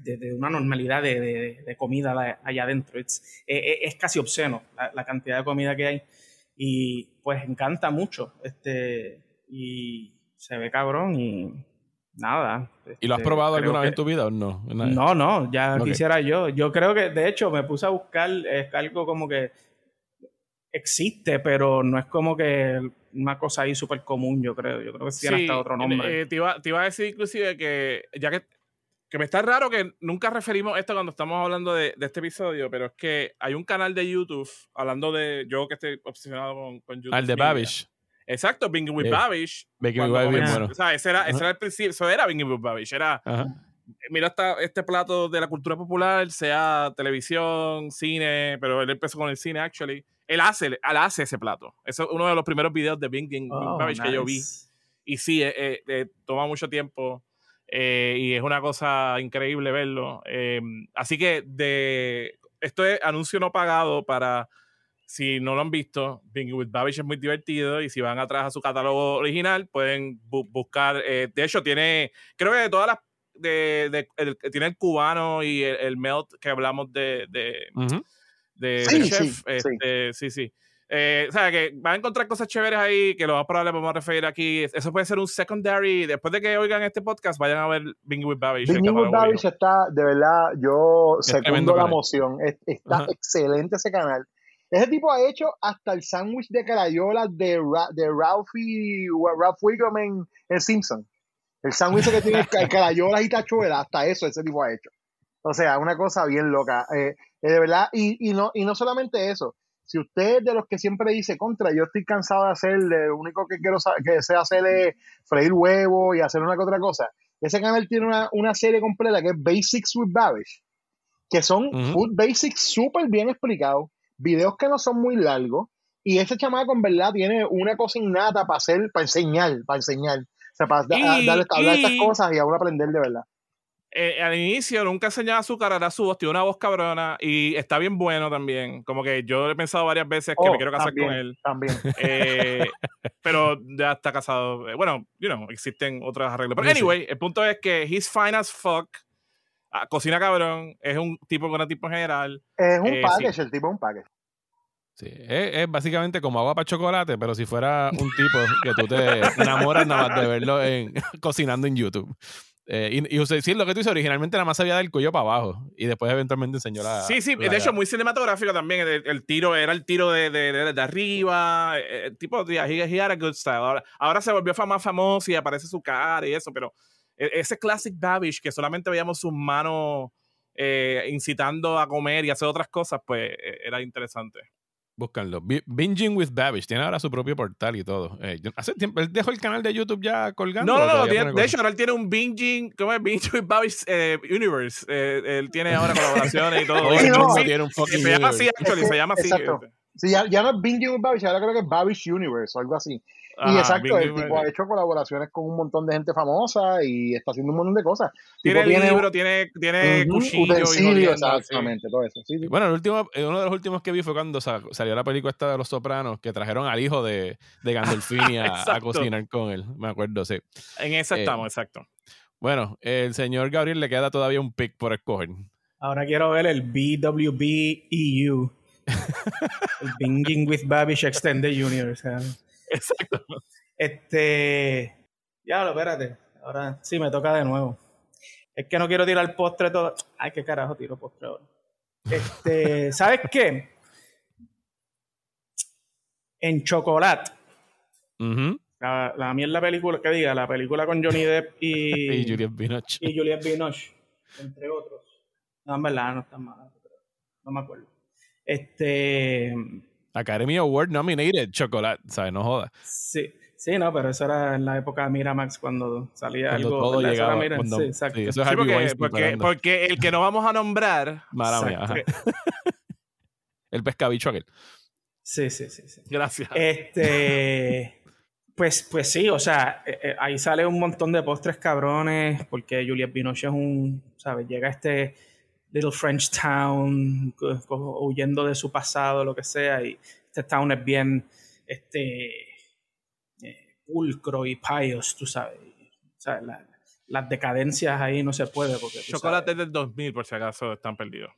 de, una normalidad de, de, comida allá adentro. Es, e, e, es, casi obsceno la, cantidad de comida que hay. Y pues encanta mucho. Este, y se ve cabrón y nada. ¿Y lo has este, probado alguna vez en tu vida o no? No, no, ya quisiera yo. Yo creo que, de hecho, me puse a buscar es algo como que existe, pero no es como que una cosa ahí súper común, yo creo. Yo creo que tiene hasta otro nombre. Eh, te, iba, te, iba, a decir inclusive que, ya que que me está raro que nunca referimos esto cuando estamos hablando de, este episodio, pero es que hay un canal de YouTube hablando de yo que estoy obsesionado con, con YouTube. Al de Babish. Exacto, Binging with Babish. Binging with Babish, bueno. O sea, ese era, ese era el principio, eso era Binging with Babish. Era, mira esta, este plato de la cultura popular, sea televisión, cine, pero él empezó con el cine, actually. Él hace, él hace ese plato. Eso es uno de los primeros videos de Binging with oh, Babish que yo vi. Y sí, eh, eh, eh, toma mucho tiempo eh, y es una cosa increíble verlo. Eh, así que de esto es anuncio no pagado para si no lo han visto, Bingy with Babish es muy divertido y si van atrás a su catálogo original pueden buscar. Eh, de hecho, tiene, creo que de todas las. De, tiene el cubano y el, melt que hablamos de, de, chef. Este, sí, sí. Eh, o sea, que van a encontrar cosas chéveres ahí que lo más probable podemos referir aquí. Eso puede ser un secondary. Después de que oigan este podcast, vayan a ver Bingy with Babish. Bingy with Babish está, de verdad, yo segundo la emoción. Está excelente ese canal. Ese tipo ha hecho hasta el sándwich de carayola de, de Ralphie, Ralph en, en Simpson. El sándwich que tiene carayolas y tachuelas, hasta eso ese tipo ha hecho. O sea, una cosa bien loca. Eh, eh, de verdad, y, y, no, y no solamente eso si usted es de los que siempre dice contra, yo estoy cansado de hacer, lo único que quiero que deseo hacer es freír huevo y hacer una que otra cosa. Ese canal tiene una, serie completa que es Basics with Babish, que son food basics súper bien explicados, videos que no son muy largos, y ese chamaco en verdad tiene una cosa innata para hacer, para enseñar, para enseñar. O sea, para darle, hablar estas cosas y ahora aprender de verdad. Eh, al inicio nunca enseñaba su cara, era su voz, tiene una voz cabrona y está bien bueno también. Como que yo he pensado varias veces que me oh, quiero casar con él. También. Eh, pero ya está casado. Eh, bueno, you know, existen otras arreglos. Pero anyway, el punto es que he's fine as fuck. Ah, cocina cabrón, es un tipo con un tipo general. Es un package, el tipo es un package. Sí, es, básicamente como agua para chocolate, pero si fuera un tipo que tú te enamoras nada más de verlo en, cocinando en YouTube. Eh, y, y sí, lo que tú dices, originalmente nada más sabía del cuello para abajo y después eventualmente enseñó la. Sí, sí, de hecho, muy cinematográfico también. El, tiro era el tiro de, de, de, arriba. Eh, el tipo, de he, he, had a good style. Ahora, se volvió más famoso y aparece su cara y eso, pero e, ese classic Babish que solamente veíamos sus manos eh, incitando a comer y hacer otras cosas, pues e, era interesante. Búscanlo. Binging with Babish. Tiene ahora su propio portal y todo. Eh, hace tiempo, él dejó el canal de YouTube ya colgando. No, no, no. de hecho, ahora él tiene un Binging. ¿Cómo es? Binging with Babish eh, Universe. Eh, él tiene ahora colaboraciones y todo. no, tiene un fucking se llama así, actually. Se llama así. Sí, ya, ya, no es Binging with Babish, ahora creo que es Babish Universe o algo así y exacto, el tipo ha hecho colaboraciones con un montón de gente famosa y está haciendo un montón de cosas. Tiene tiene, libro, tiene, tiene cuchillo. exactamente, todo eso. Bueno, el último, eh, uno de los últimos que vi fue cuando salió la película esta de Los Sopranos, que trajeron al hijo de, de Gandolfini a, cocinar con él. Me acuerdo, sí. En esa eh, estamos, exacto. Bueno, el señor Gabriel le queda todavía un pick por escoger. Ahora quiero ver el BWB EU. el Binging with Babish Extended. O sea. Exacto. Este. Ya, lo espérate. Ahora sí me toca de nuevo. Es que no quiero tirar postre todo. Ay, qué carajo tiro postre ahora. Este, ¿sabes qué? En chocolate. la, la mierda película, que diga, la película con Johnny Depp y. y Juliette Binoche. Y Juliette Binoche, entre otros. No, en verdad, no están mal. No me acuerdo. Este. Academy Award nominated chocolate, ¿sabes? No jodas. Sí. Sí, no, pero eso era en la época de Miramax cuando salía cuando algo. Todo llegaba, sí, exacto. eso es porque, porque, porque, el que no vamos a nombrar. Mía, el pescabicho aquel. Sí, sí, sí, sí. Gracias. Este. Pues, pues sí, o sea, eh, eh, ahí sale un montón de postres cabrones, porque Juliette Binoche es un, ¿sabes? Llega este Little French Town, huyendo de su pasado, lo que sea, y este town es bien, este, eh, pulcro y pious, tú sabes. O sea, las decadencias ahí no se puede. Porque, Chocolate del 2000, por si acaso, están perdidos.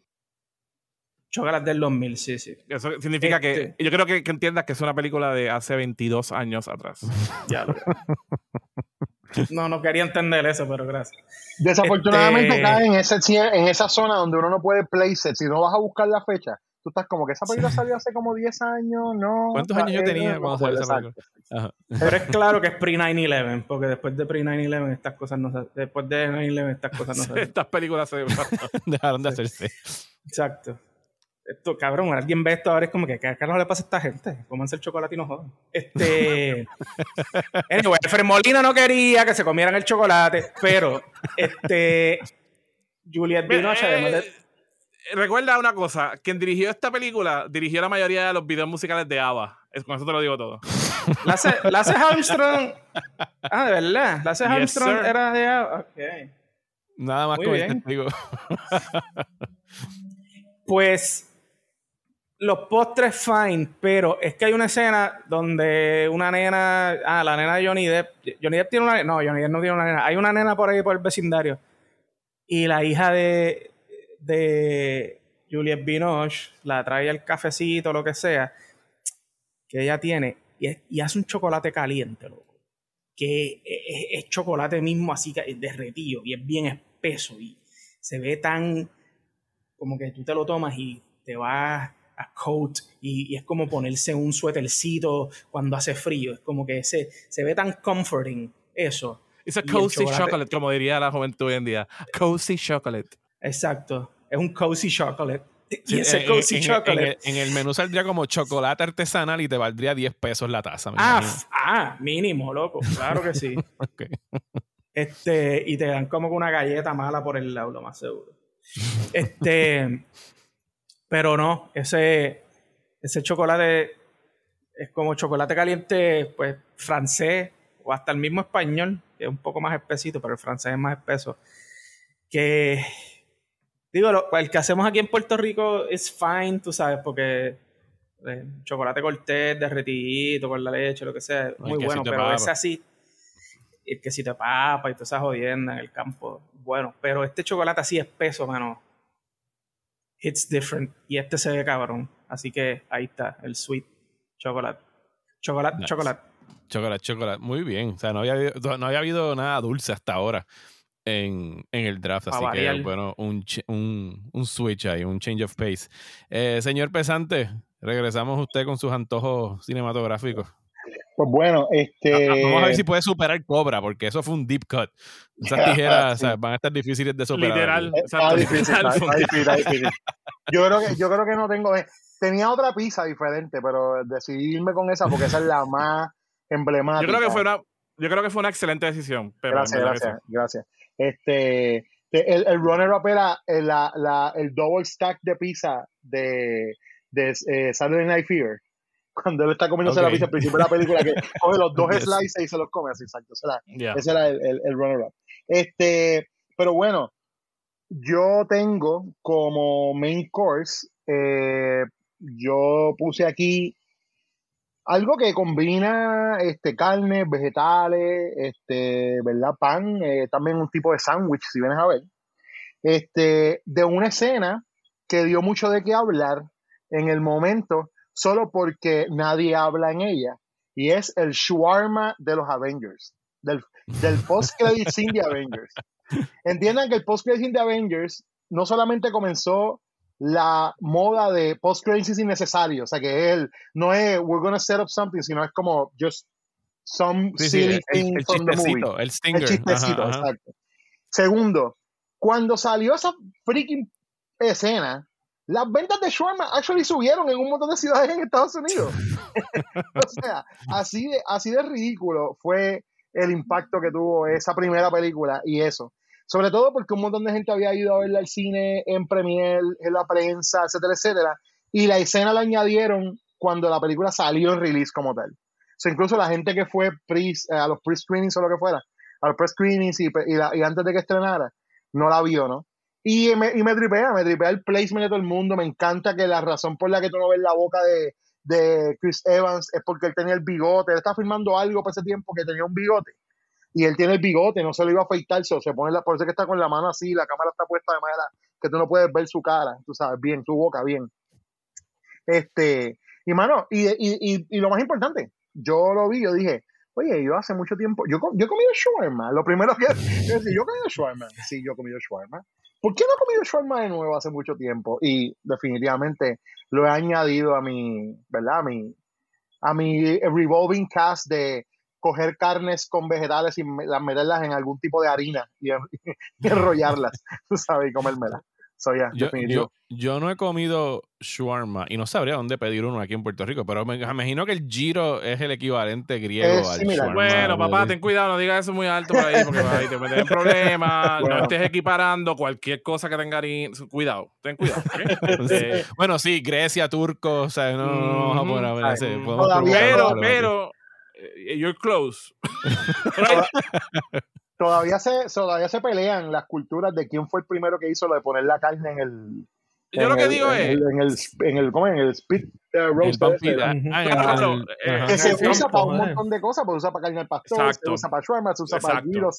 Chocolate del 2000, sí, sí. Eso significa que. Este yo creo que, entiendas que es una película de hace 22 años atrás. ya lo No, no quería entender eso, pero gracias. Desafortunadamente este cae en, ese, en esa zona donde uno no puede place it. Si no vas a buscar la fecha, tú estás como que esa película salió hace como 10 años, ¿no? ¿Cuántos años yo tenía cuando salió esa película? Pero es claro que es pre-9-11, porque después de pre-9-11 estas cosas no se... Después de 9-11 estas cosas no se... estas películas se dejaron de hacerse. Exacto esto, cabrón, alguien ve esto ahora es como que, ¿qué no le pasa a esta gente? Cómanse el chocolate y no jodan. Este. anyway, Molina no quería que se comieran el chocolate, pero, este. Juliette Binoche, además de. Eh, recuerda una cosa: quien dirigió esta película dirigió la mayoría de los videos musicales de ABBA. Con eso te lo digo todo. Lasse, Armstrong. Ah, de verdad. Lasse Armstrong era de ABBA. Ok. Nada más Muy con testigo. pues los postres fine, pero es que hay una escena donde una nena, ah, la nena de Johnny Depp, Johnny Depp tiene una, no, Johnny Depp no tiene una nena, hay una nena por ahí por el vecindario y la hija de, de Juliette Binoche la trae el cafecito, lo que sea, que ella tiene y, hace un chocolate caliente, loco, que es, es chocolate mismo así derretido y es bien espeso y se ve tan como que tú te lo tomas y te vas a coat y, es como ponerse un suétercito cuando hace frío. Es como que se, se ve tan comforting eso. Es a cozy chocolate. como diría la juventud hoy en día. Cozy chocolate. Exacto. Es un cozy chocolate. Y ese cozy en, chocolate. En, el, menú saldría como chocolate artesanal y te valdría 10 pesos la taza. Ah, ah, mínimo, loco. Claro que sí. Este, y te dan como una galleta mala por el lado, lo más seguro. Este, pero no, ese, ese chocolate es como chocolate caliente, pues francés o hasta el mismo español, que es un poco más espesito, pero el francés es más espeso. Que, digo, el que hacemos aquí en Puerto Rico es fine, tú sabes, porque eh, chocolate cortés, derretidito, con la leche, lo que sea, muy bueno, pero es así. El que si te papa y todas esas jodiendas en el campo, bueno, pero este chocolate así espeso, mano, it's different. Y este se ve cabrón. Así que ahí está, el sweet chocolate. Chocolate, chocolate. Chocolate, chocolate. Muy bien. O sea, no había, no había habido nada dulce hasta ahora en, en el draft. Así que, bueno, un, un, un, switch ahí, un change of pace. Eh, señor Pesante, regresamos usted con sus antojos cinematográficos. Pues bueno, este. Vamos a ver si puede superar Cobra, porque eso fue un deep cut. Esas tijeras van a estar difíciles de superar. Literal. Yo creo que, yo creo que no tengo. Eh, tenía otra pizza diferente, pero decidirme con esa porque esa es la más emblemática. Yo creo que fue una, yo creo que fue una excelente decisión. gracias, gracias, gracias. Este, el, el runner-up era el, la, la, el double stack de pizza de, de eh, Saturday Night Fever cuando él está comiéndose la pizza al principio de la película, que coge los dos slices y se los come, así, exacto. Ese era el, el, runner-up. Este, pero bueno, yo tengo como main course, eh, yo puse aquí algo que combina este, carne, vegetales, este, ¿verdad? Pan, eh, también un tipo de sándwich, si vienes a ver. Este, de una escena que dio mucho de qué hablar en el momento solo porque nadie habla en ella. Y es el shawarma de los Avengers, del, del post-credit scene de Avengers. Entiendan que el post-credit scene de Avengers no solamente comenzó la moda de post-credit scene innecesario, o sea que él no es we're gonna set up something, sino es como just some silly thing el, from the movie. El stinger. El chistecito, exacto. Segundo, cuando salió esa freaking escena, las ventas de shawarma actually subieron en un montón de ciudades en Estados Unidos. o sea, así de, así de ridículo fue el impacto que tuvo esa primera película y eso. Sobre todo porque un montón de gente había ido a verla al cine, en premier, en la prensa, etcétera, etcétera. y la escena la añadieron cuando la película salió en release como tal. O incluso la gente que fue pre, eh, a los pre-screenings o lo que fuera, a los pre-screenings y, y, antes de que estrenara, no la vio, ¿no? Y me, y me tripea, me tripea el placement de todo el mundo. Me encanta que la razón por la que tú no ves la boca de, de Chris Evans es porque él tenía el bigote. Él está filmando algo por ese tiempo que tenía un bigote. Y él tiene el bigote, no se lo iba a afeitar, se, pone la, por eso que está con la mano así, la cámara está puesta de manera que tú no puedes ver su cara, tú sabes, bien, su boca, bien. Este, y mano, y, y, y, lo más importante, yo lo vi, yo dije, oye, yo hace mucho tiempo, yo, yo he comido shawarma, lo primero que decir, yo he comido shawarma, sí, yo he comido shawarma. ¿Por qué no he comido shawarma de nuevo hace mucho tiempo? Y definitivamente lo he añadido a mi, ¿verdad? A mi, a mi revolving cast de coger carnes con vegetales y las meterlas en algún tipo de harina y, enrollarlas, tú sabes, y comérmelas yo, yo, no he comido shawarma y no sabría dónde pedir uno aquí en Puerto Rico, pero me, imagino que el giro es el equivalente griego al shawarma. Bueno, papá, ten cuidado, no digas eso muy alto por ahí porque ahí te metes en problemas, no estés equiparando cualquier cosa que tenga Cuidado, ten cuidado. Este, bueno, sí, Grecia, turco, o sea, no, no a ese. Pero, pero, eh, you're close. todavía se, todavía se pelean las culturas de quién fue el primero que hizo lo de poner la carne en el. Yo lo que digo es. En el, en el, ¿cómo? En el spit uh, roast. que se usa para un montón de cosas, pues se usa para carne al pastor, se usa para shawarma, se usa para gyros.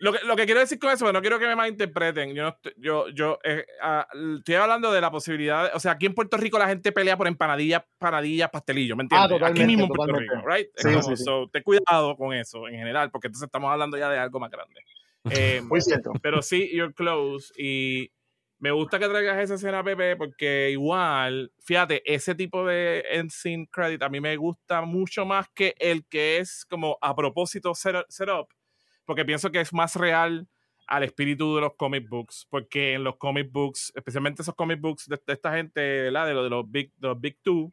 Lo que, lo que quiero decir con eso, pero no quiero que me malinterpreten. Yo, yo, yo eh, ah, estoy hablando de la posibilidad. o sea, aquí en Puerto Rico la gente pelea por empanadillas, panadillas, pastelillos, ¿me entiendes? Ah, aquí mismo en Puerto Rico, ¿right? Sí, sí, ten cuidado con eso en general, porque entonces estamos hablando ya de algo más grande. Eh, Muy cierto. Pero sí, you're close. Y me gusta que traigas esa escena, Pepe, porque igual, fíjate, ese tipo de end scene credit a mí me gusta mucho más que el que es como a propósito setup. Set porque pienso que es más real al espíritu de los comic books, porque en los comic books, especialmente esos comic books de, esta gente, ¿verdad? De, de, los Big, de los Big Two,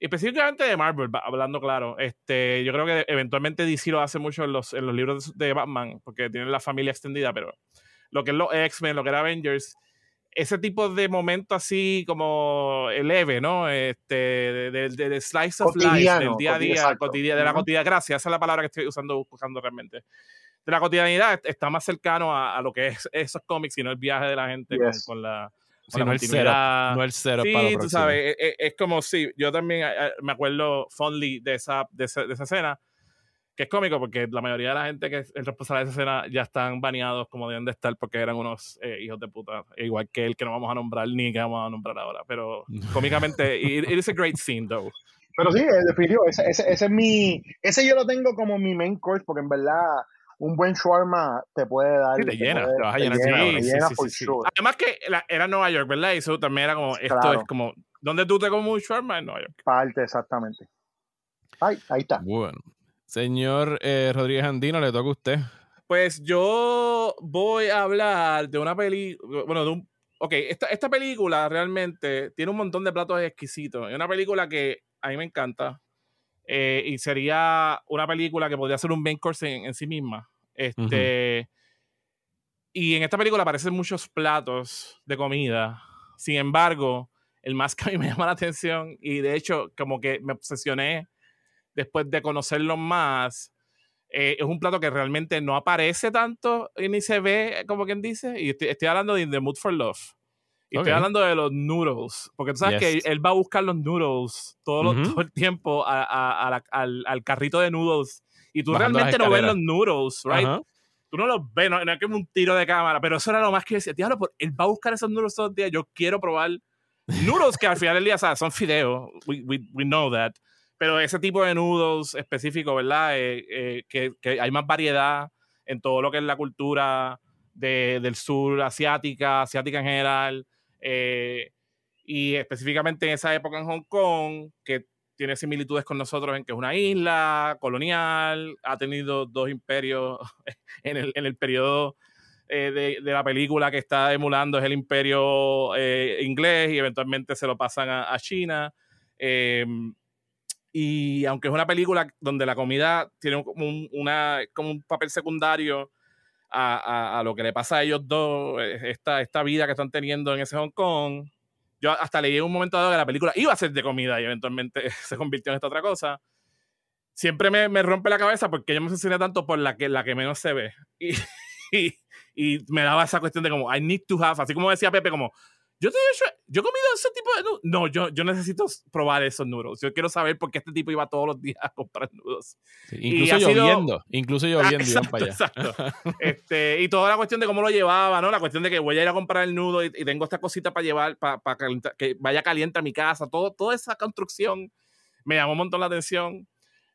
específicamente de Marvel, hablando claro, este, yo creo que eventualmente DC lo hace mucho en los, en los libros de Batman, porque tienen la familia extendida, pero lo que es los X-Men, lo que era Avengers, ese tipo de momento así como leve, ¿no? Este, de, de, slice of life, del día a día, cotidiano, de la cotidianidad, gracias, esa es la palabra que estoy usando, buscando realmente de la cotidianidad está más cercano a, lo que es esos cómics y no el viaje de la gente con, la, con no, el cero, no el cero sí, tú sabes, es, es, como si yo también eh, eh, me acuerdo fondly de esa, de esa, de esa escena que es cómico porque la mayoría de la gente que es el responsable de esa escena ya están baneados como deben de estar porque eran unos eh, hijos de puta, igual que el que no vamos a nombrar ni que vamos a nombrar ahora, pero cómicamente, it, is a great scene though. Pero sí, definitivo, ese, ese, ese, es mi, ese yo lo tengo como mi main course porque en verdad un buen shawarma te puede dar. te, llena, te, vas a llenar. sí, Además que era Nueva York, ¿verdad? Y eso también era como, esto es como, ¿dónde tú te comes un shawarma? En Nueva York. Parte, exactamente. Ahí, ahí está. Bueno. Señor eh, Rodríguez Andino, le toca a usted. Pues yo voy a hablar de una película, bueno, de un... Ok, esta, esta película realmente tiene un montón de platos exquisitos. Es una película que a mí me encanta. Eh, y sería una película que podría ser un main course en, sí misma. Este, Y en esta película aparecen muchos platos de comida. Sin embargo, el más que a mí me llama la atención, y de hecho, como que me obsesioné después de conocerlo más, eh, es un plato que realmente no aparece tanto y ni se ve, como quien dice. Y estoy, estoy hablando de The Mood for Love. Y estoy hablando de los noodles, porque tú sabes que él va a buscar los noodles todo, todo el tiempo a, al, al, carrito de noodles. Y tú realmente no ves los noodles, right? Tú no los ves, no, es como un tiro de cámara, pero eso era lo más que decía, tío, él va a buscar esos noodles todos los días, yo quiero probar noodles que al final del día ¿sabes? son fideos, we, we, we, know that, pero ese tipo de noodles específico, ¿verdad? Eh, eh, que, que hay más variedad en todo lo que es la cultura de, del sur asiática, asiática en general. Eh, y específicamente en esa época en Hong Kong, que tiene similitudes con nosotros en que es una isla colonial, ha tenido dos imperios en el, en el periodo eh, de, de, la película que está emulando, es el imperio eh, inglés y eventualmente se lo pasan a, China. Em, y aunque es una película donde la comida tiene un, una, como un papel secundario a, a, lo que le pasa a ellos dos, esta, esta vida que están teniendo en ese Hong Kong, yo hasta leí en un momento dado que la película iba a ser de comida y eventualmente se convirtió en esta otra cosa. Siempre me, me rompe la cabeza porque yo me obsesioné tanto por la que, la que menos se ve. Y, y, y me daba esa cuestión de como, I need to have, así como decía Pepe, como, yo, te, yo, yo he comido ese tipo de nudos. No, yo, yo necesito probar esos nudos. Yo quiero saber por qué este tipo iba todos los días a comprar nudos. incluso lloviendo, incluso lloviendo exacto, para allá. Exacto. este, y toda la cuestión de cómo lo llevaba, ¿no? La cuestión de que voy a ir a comprar el nudo y, tengo esta cosita para llevar, para, para que vaya caliente a mi casa. Todo, toda esa construcción me llamó un montón la atención.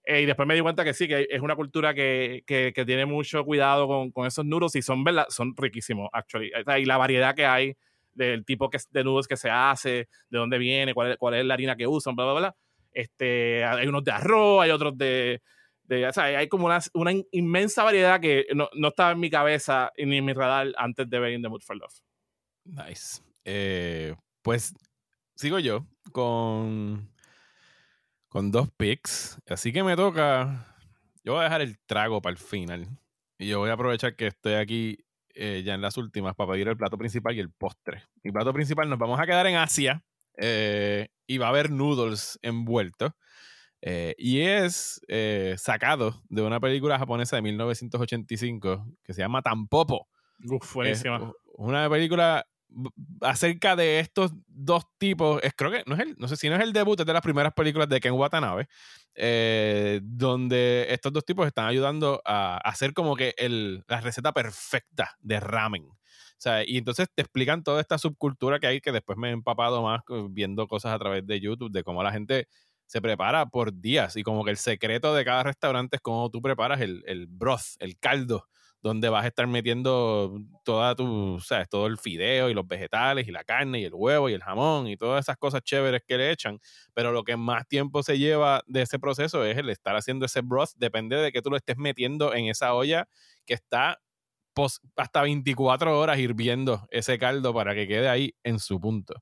Eh, y después me di cuenta que sí, que es una cultura que, que, que tiene mucho cuidado con, con, esos nudos y son, ¿verdad? son riquísimos, actually. Y la variedad que hay del tipo que, de nudos que se hace, de dónde viene, cuál es, cuál es la harina que usan, bla, bla, bla. Este, hay unos de arroz, hay otros de... de o sea, hay como una, una, inmensa variedad que no, no, estaba en mi cabeza ni en mi radar antes de ver In the Mood for Love. Nice. Eh, pues sigo yo con, con dos picks. Así que me toca... Yo voy a dejar el trago para el final. Y yo voy a aprovechar que estoy aquí eh, ya en las últimas para pedir el plato principal y el postre. Mi plato principal nos vamos a quedar en Asia eh, y va a haber noodles envueltos. Eh, y es sacado de una película japonesa de 1985 que se llama Tampopo. Uf, buenísima. una película acerca de estos dos tipos, es, creo que no es el, no sé si no es el debut, de las primeras películas de Ken Watanabe, eh, donde estos dos tipos están ayudando a, hacer como que el, la receta perfecta de ramen. O sea, y entonces te explican toda esta subcultura que hay, que después me he empapado más viendo cosas a través de YouTube, de cómo la gente se prepara por días y como que el secreto de cada restaurante es cómo tú preparas el, el broth, el caldo donde vas a estar metiendo toda tu, todo el fideo y los vegetales y la carne y el huevo y el jamón y todas esas cosas chéveres que le echan, pero lo que más tiempo se lleva de ese proceso es el estar haciendo ese broth, depende de que tú lo estés metiendo en esa olla que está hasta 24 horas hirviendo ese caldo para que quede ahí en su punto.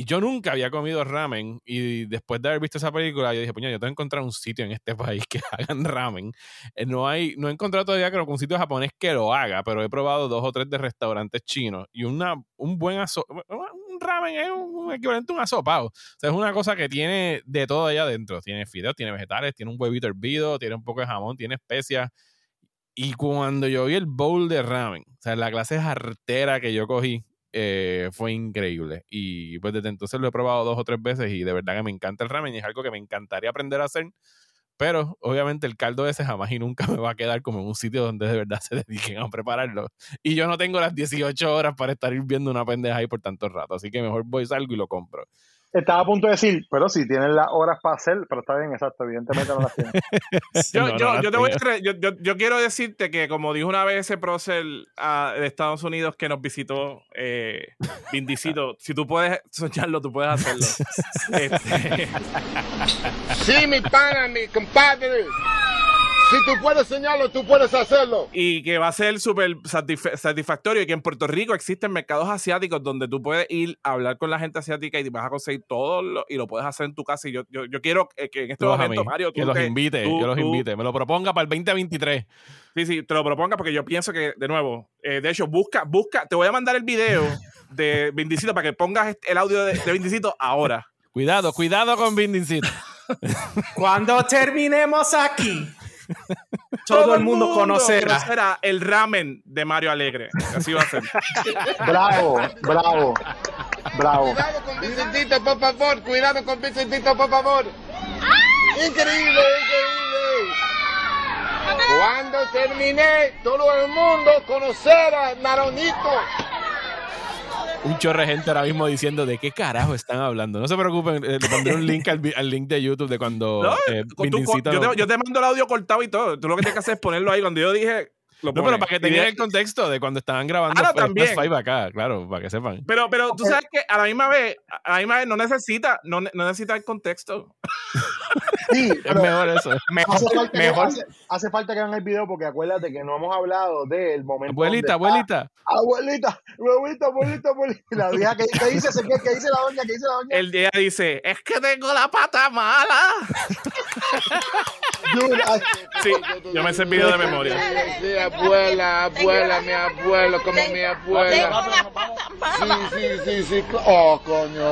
Y yo nunca había comido ramen y después de haber visto esa película, yo dije, puño, yo tengo que encontrar un sitio en este país que hagan ramen. Eh, no hay, no he encontrado todavía creo que un sitio japonés que lo haga, pero he probado dos o tres de restaurantes chinos y una, un buen aso un ramen es un equivalente a un asopado. O sea, es una cosa que tiene de todo allá adentro. Tiene fideos, tiene vegetales, tiene un huevito hervido, tiene un poco de jamón, tiene especias. Y cuando yo vi el bowl de ramen, o sea, la clase artera que yo cogí, eh, fue increíble. Y pues desde entonces lo he probado dos o tres veces y de verdad que me encanta el ramen y es algo que me encantaría aprender a hacer. Pero obviamente el caldo ese jamás y nunca me va a quedar como en un sitio donde de verdad se dediquen a prepararlo. Y yo no tengo las 18 horas para estar hirviendo una pendeja ahí por tanto rato. Así que mejor voy salgo y lo compro. Estaba a punto de decir, pero si tienen las horas para hacer, pero está bien, exacto, evidentemente no las tienen. yo, yo, yo, te voy a, yo, yo, quiero decirte que, como dijo una vez ese prócer uh, de Estados Unidos que nos visitó, eh, Vindicito, si tú puedes soñarlo, tú puedes hacerlo. este... Sí, mi pana, mi compadre. Si tú puedes enseñarlo, tú puedes hacerlo. Y que va a ser súper satisfactorio y que en Puerto Rico existen mercados asiáticos donde tú puedes ir a hablar con la gente asiática y vas a conseguir todo lo, y lo puedes hacer en tu casa. Y yo, yo, yo quiero que en este momento, Mario, tú que los invite, yo los invite. Me lo proponga para el 2023. Sí, sí, te lo proponga porque yo pienso que, de nuevo, eh, de hecho, busca, busca, te voy a mandar el video de Vindicito para que pongas el audio de, de Vindicito ahora. Cuidado, cuidado con Vindicito. Cuando terminemos aquí, todo, el mundo, conocerá. el ramen de Mario Alegre. Así va a ser. bravo, bravo, bravo. Cuidado con Vicentito, por favor. Cuidado con Vicentito, por favor. Increíble, increíble. Cuando terminé, todo el mundo conocerá Naronito un chorre de gente ahora mismo diciendo de qué carajo están hablando. No se preocupen, eh, le pondré un link al, al, link de YouTube de cuando. No, eh, yo, te, yo, te, mando el audio cortado y todo. Tú lo que tienes que hacer es ponerlo ahí. Cuando yo dije no, pero para que tengan el contexto de cuando estaban grabando ah, también. Five acá, claro, para que sepan. Pero, pero tú sabes que a la misma vez, a la misma vez no necesita, no, no necesita el contexto. Sí, es mejor eso. Mejor, hace, falta mejor. Que, hace, falta que hagan el video porque acuérdate que no hemos hablado del momento. Abuelita, abuelita. abuelita, abuelita, abuelita, abuelita. La vieja que, que dice, ¿qué, dice la doña? ¿Qué dice la doña? El día dice, es que tengo la pata mala. sí, yo me sé el video de memoria. Abuela, abuela, mi abuelo, como mi abuela. Sí, sí, sí, sí. Oh, coño.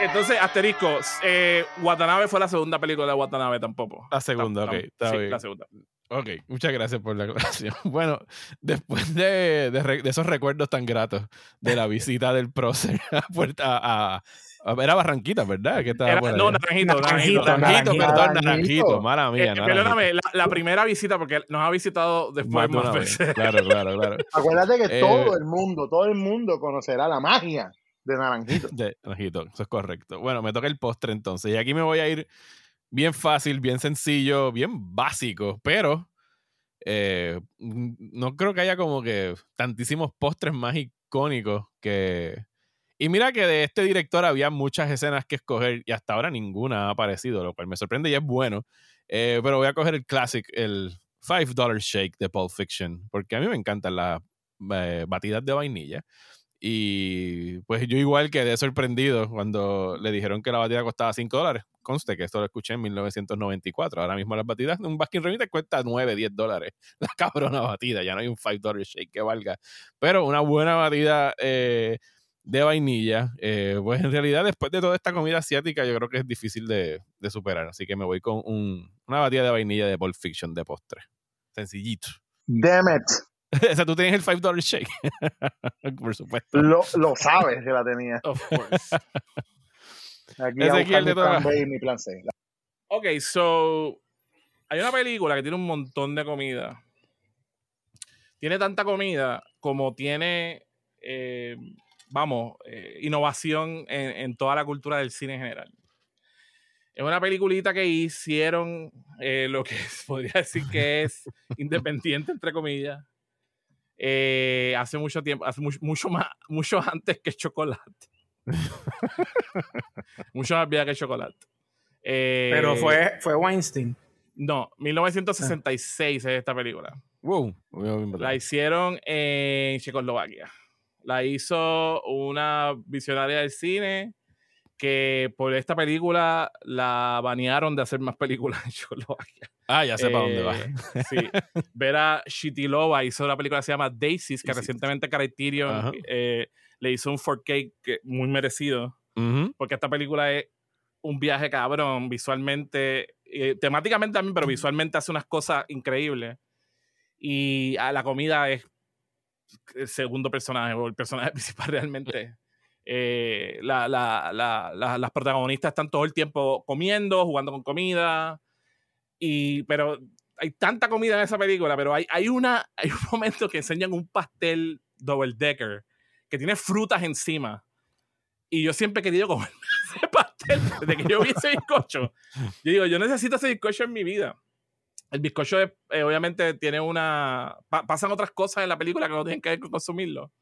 Entonces, asterisco, eh, Watanabe fue la segunda película de Watanabe tampoco. La segunda, ok. Está sí, bien. la segunda. Ok, muchas gracias por la aclaración. Bueno, después de, de, de, esos recuerdos tan gratos de la visita del prócer a, a, era Barranquita, ¿verdad? Que estaba Era, no, naranjito, naranjito, naranjito, perdón, Naranjito, mala mía. Eh, perdóname, la, la, primera visita, porque nos ha visitado después más, más veces. Claro, claro, claro. Acuérdate que eh, todo el mundo, todo el mundo conocerá la magia de Naranjito. De Naranjito, eso es correcto. Bueno, me toca el postre entonces. Y aquí me voy a ir bien fácil, bien sencillo, bien básico, pero eh, no creo que haya como que tantísimos postres más icónicos que y mira que de este director había muchas escenas que escoger y hasta ahora ninguna ha aparecido, lo cual me sorprende y es bueno. Eh, pero voy a coger el classic, el $5 Shake de Pulp Fiction, porque a mí me encantan las eh, batidas de vainilla. Y pues yo igual quedé sorprendido cuando le dijeron que la batida costaba 5 dólares. Conste que esto lo escuché en 1994. Ahora mismo las batidas de un Baskin Robbins cuesta 9, 10 dólares. La cabrona batida. Ya no hay un $5 shake que valga. Pero una buena batida eh, de vainilla, eh, pues en realidad después de toda esta comida asiática yo creo que es difícil de, de superar, así que me voy con un, una batida de vainilla de Pulp Fiction de postre. Sencillito. Damn it. o sea, tú tienes el $5 shake. Por supuesto. Lo, lo, sabes que la tenía. Of course. Aquí Ese aquí el de mi plan B y mi plan C. Ok, so hay una película que tiene un montón de comida. Tiene tanta comida como tiene eh, vamos, eh, innovación en, en, toda la cultura del cine en general. Es una peliculita que hicieron eh, lo que podría decir que es independiente, entre comillas. Eh, hace mucho tiempo, hace mucho, mucho más, mucho antes que chocolate. mucho más vieja que chocolate. Pero fue, fue Weinstein. No, 1966 es esta película. Wow. La hicieron en Checoslovaquia. La hizo una visionaria del cine que por esta película la banearon de hacer más películas en Checoslovaquia. Ah, ya sé para dónde va. Eh, sí. Vera Shitilova hizo una película que se llama Daisies, que recientemente Criterion eh, le hizo un 4K que, muy merecido. Porque esta película es un viaje cabrón, visualmente, eh, temáticamente también, pero visualmente hace unas cosas increíbles. Y a ah, la comida es el segundo personaje o el personaje principal realmente. Eh, la, la, la, las protagonistas están todo el tiempo comiendo, jugando con comida. Y, pero hay tanta comida en esa película, pero hay, hay, una, hay un momento que enseñan un pastel double decker que tiene frutas encima. Y yo siempre he querido comer ese pastel desde que yo vi ese bizcocho. Yo digo, yo necesito ese bizcocho en mi vida el bizcocho eh, obviamente tiene una... pasan otras cosas en la película que no tienen que ver con consumirlo.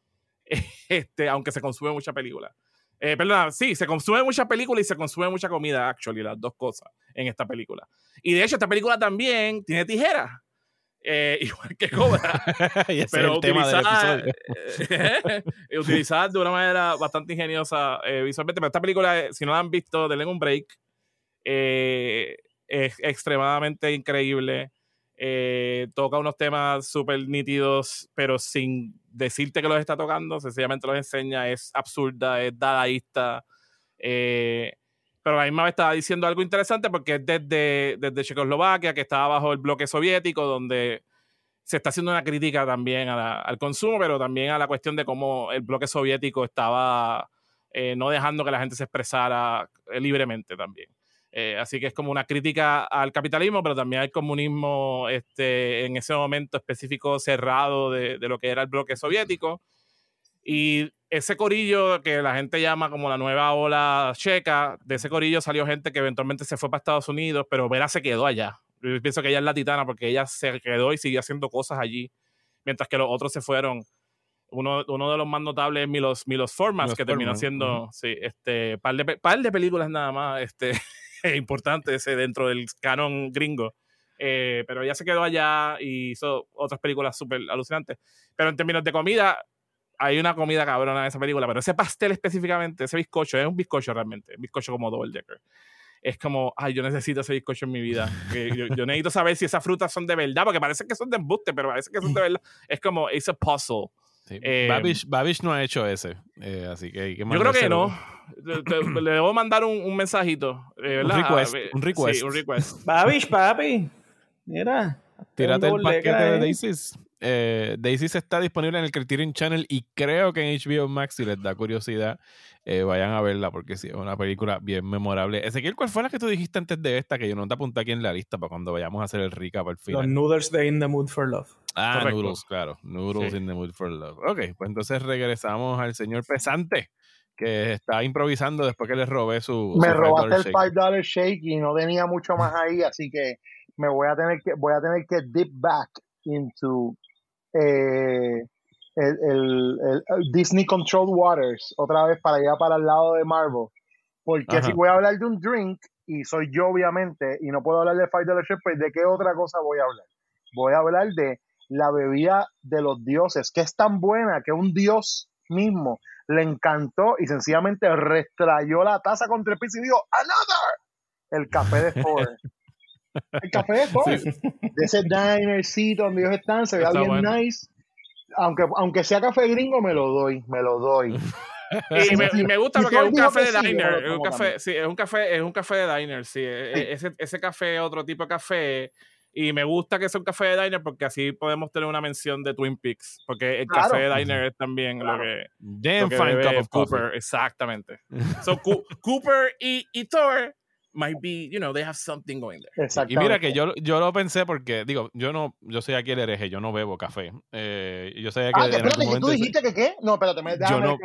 Este, aunque se consume mucha película. Eh, perdón, sí, se consume mucha película y se consume mucha comida, actually, las dos cosas en esta película. Y de hecho, esta película también tiene tijeras. Eh, igual que Cobra. pero utilizadas utilizada de una manera bastante ingeniosa visualmente. Pero esta película, si no la han visto, denle un break. Eh, es extremadamente increíble. Eh, toca unos temas súper nítidos, pero sin decirte que los está tocando, sencillamente los enseña, es absurda, es dadaísta. Eh, pero a la misma vez estaba diciendo algo interesante porque es desde, desde Checoslovaquia, que estaba bajo el bloque soviético, donde se está haciendo una crítica también al consumo, pero también a la cuestión de cómo el bloque soviético estaba eh, no dejando que la gente se expresara libremente también. Eh, así que es como una crítica al capitalismo, pero también al comunismo este, en ese momento específico cerrado de, de, lo que era el bloque soviético. Y ese corillo que la gente llama como la nueva ola checa, de ese corillo salió gente que eventualmente se fue para Estados Unidos, pero Vera se quedó allá. Yo pienso que ella es la titana porque ella se quedó y siguió haciendo cosas allí, mientras que los otros se fueron. Uno, uno de los más notables es Milos, Milos Formas, que terminó siendo, sí, este, par de, par de películas nada más, este, importante ese dentro del canon gringo. Eh, pero ella se quedó allá y hizo otras películas súper alucinantes. Pero en términos de comida, hay una comida cabrona en esa película, pero ese pastel específicamente, ese bizcocho, es un bizcocho realmente, un bizcocho como double decker. Es como, ay, yo necesito ese bizcocho en mi vida. Yo, yo, necesito saber si esas frutas son de verdad, porque parece que son de embuste, pero parece que son de verdad. Es como, es a puzzle. Eh, Babish, no ha hecho ese, eh, así que Yo creo que no. le debo mandar un, mensajito, eh, Un request. Un request. Sí, un request. Babish, papi. Mira. Tírate el paquete de Daisy. Eh, Daisy está disponible en el Criterion Channel y creo que en HBO Max, si les da curiosidad, eh, vayan a verla porque sí, es una película bien memorable. Ezequiel, ¿cuál fue la que tú dijiste antes de esta? Que yo no te apunté aquí en la lista para cuando vayamos a hacer el recap al final. Los noodles de In the Mood for Love. Ah, noodles, claro. Noodles in the Mood for Love. Ok, pues entonces regresamos al señor Pesante que está improvisando después que le robé su. Me robaste el $5 shake y no tenía mucho más ahí, así que me voy a tener que voy a tener que dip back into eh, el, Disney Controlled Waters otra vez para allá para el lado de Marvel. Porque si voy a hablar de un drink y soy yo obviamente y no puedo hablar de Fight the pues de qué otra cosa voy a hablar. Voy a hablar de la bebida de los dioses, que es tan buena que un dios mismo le encantó y sencillamente restrayó la taza contra el piso y dijo, ¡Another! El café de Thor. El café de Thor. De ese dinercito donde ellos están, se ve bien nice aunque, aunque sea café gringo, me lo doy, me lo doy. y, me, gusta porque es un café de diner, es un café, sí, es un café, es un café de diner, sí. E, e, ese, ese café, otro tipo de café. Y me gusta que sea un café de diner porque así podemos tener una mención de Twin Peaks. Porque el café de diner es también lo que. Damn fine cup of Cooper. Exactamente. So, Cooper y, y Thor might be, you know, they have something going there. Y mira que yo, yo lo pensé porque, digo, yo no, yo soy aquí el hereje, yo no bebo café. Eh, yo sabía que. Ah, espérate, ¿tú dijiste que qué? No, espérate, me, yo no,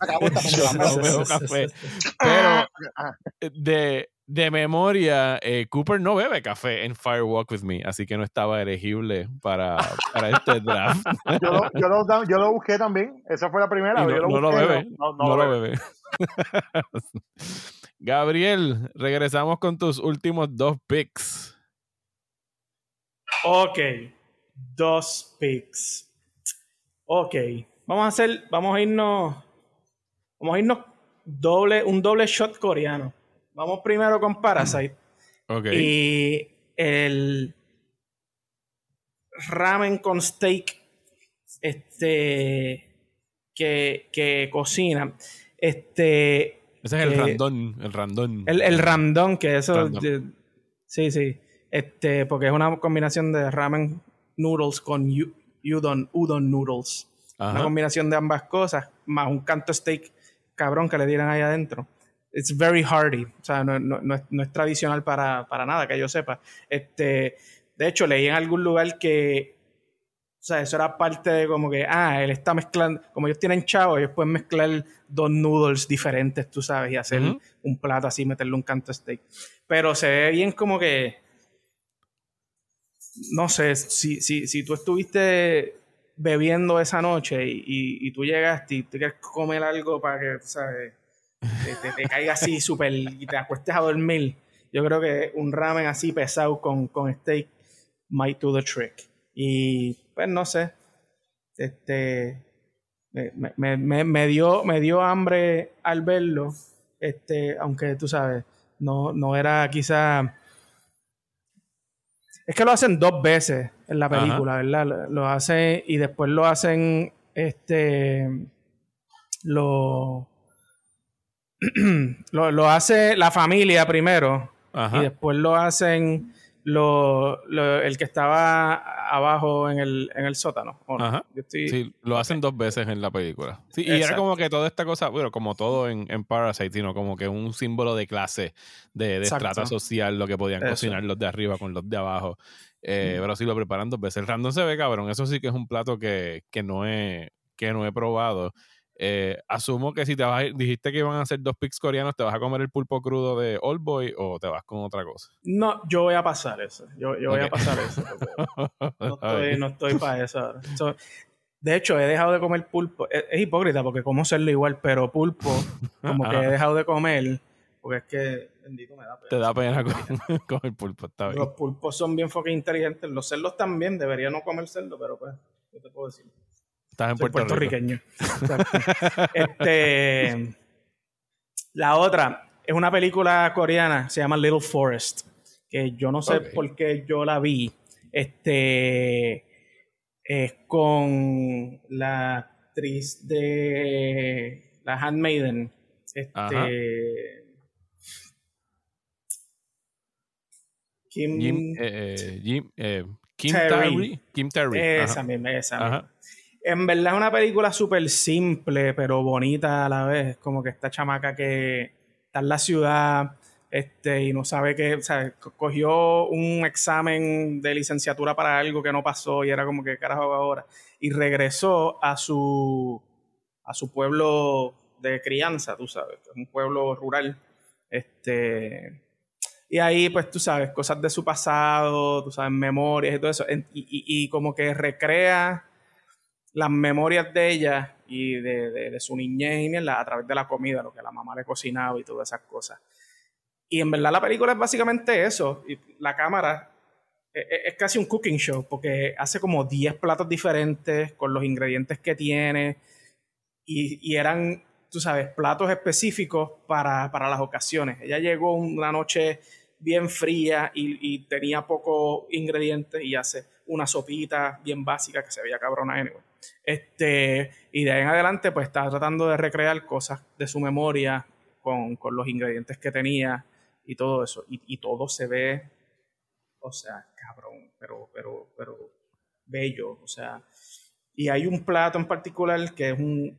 Acabo yo no bebo café. Pero ah. de, de memoria, eh, Cooper no bebe café en Fire Walk With Me, así que no estaba elegible para, para este draft. yo, lo, yo, lo, yo, lo, busqué también, esa fue la primera. No, lo, no, lo bebe, no, no, lo bebe. Gabriel, regresamos con tus últimos dos picks. Ok, dos picks. Ok, vamos a hacer, vamos a irnos, vamos a irnos doble, un doble shot coreano. Vamos primero con Parasite. Ok. Y el ramen con steak, este, que, que cocina. Este, ese es el randón, el randón. El, el randón, que eso... sí, sí. Este, porque es una combinación de ramen noodles con udon, udon noodles. Una combinación de ambas cosas, más un canto steak cabrón que le dieran ahí adentro. It's very hearty. O sea, no, no, no, es, no es, tradicional para, para, nada, que yo sepa. Este, de hecho, leí en algún lugar que sea, eso era parte de como que, ah, él está mezclando, como ellos tienen chavo, ellos pueden mezclar dos noodles diferentes, tú sabes, y hacer un plato así, meterle un canto steak. Pero se ve bien como que, no sé, si, si, si tú estuviste bebiendo esa noche y, y, tú llegaste y te quieres comer algo para que, ¿sabes? Te, te, caiga así súper y te acuestes a dormir, yo creo que un ramen así pesado con, con steak might do the trick. Y pues no sé, este, me, me, me, dio, me dio hambre al verlo, este, aunque tú sabes, no, no era quizá... Es que lo hacen dos veces en la película, ¿verdad? Lo, hacen y después lo hacen, este, lo, lo, lo hace la familia primero y después lo hacen lo, el que estaba abajo en el, en el sótano. Sí, lo hacen dos veces en la película. Sí, y era como que toda esta cosa, bueno, como todo en, en Parasite, sino como que un símbolo de clase, de, de estrata social, lo que podían cocinar los de arriba con los de abajo. Eh, pero sí lo preparan dos veces. El random se ve cabrón. Eso sí que es un plato que, que no, he, que no he probado. Eh, asumo que si te vas, dijiste que iban a hacer dos picks coreanos, ¿te vas a comer el pulpo crudo de Old Boy o te vas con otra cosa? No, yo voy a pasar eso. Yo, voy a pasar eso. No estoy, para eso de hecho, he dejado de comer pulpo. Es, hipócrita porque como serlo igual, pero pulpo, como que he dejado de comer porque es que, bendito, me da pena. Te da pena con, el pulpo, está bien. Los pulpos son bien fucking inteligentes. Los cerdos también, debería no comer cerdo, pero pues, ¿qué te puedo decir? Estás en Puerto puertorriqueño. este, la otra es una película coreana, se llama Little Forest, que yo no sé por qué yo la vi. Este, es con la actriz de La Handmaiden. Este. Kim, Jim, eh, Jim eh, Kim Terry. Kim Terry. Esa misma, esa En verdad es una película súper simple, pero bonita a la vez. Como que esta chamaca que está en la ciudad este, y no sabe qué, o sea, cogió un examen de licenciatura para algo que no pasó y era como que carajo ahora. Y regresó a su, a su pueblo de crianza, tú sabes, es un pueblo rural. Este, y ahí, pues tú sabes, cosas de su pasado, tú sabes, memorias y todo eso. Y, como que recrea las memorias de ella y de, su niñez y a través de la comida, lo que la mamá le cocinaba y todas esas cosas. Y en verdad la película es básicamente eso. Y la cámara es, e, es casi un cooking show porque hace como 10 platos diferentes con los ingredientes que tiene. Y, y eran tú sabes, platos específicos para, las ocasiones. Ella llegó una noche bien fría y, tenía pocos ingredientes y hace una sopita bien básica que se veía cabrona anyway. Este, y de ahí en adelante pues estaba tratando de recrear cosas de su memoria con, los ingredientes que tenía y todo eso. Y, todo se ve, o sea, cabrón, pero, pero, pero bello, o sea. Y hay un plato en particular que es un,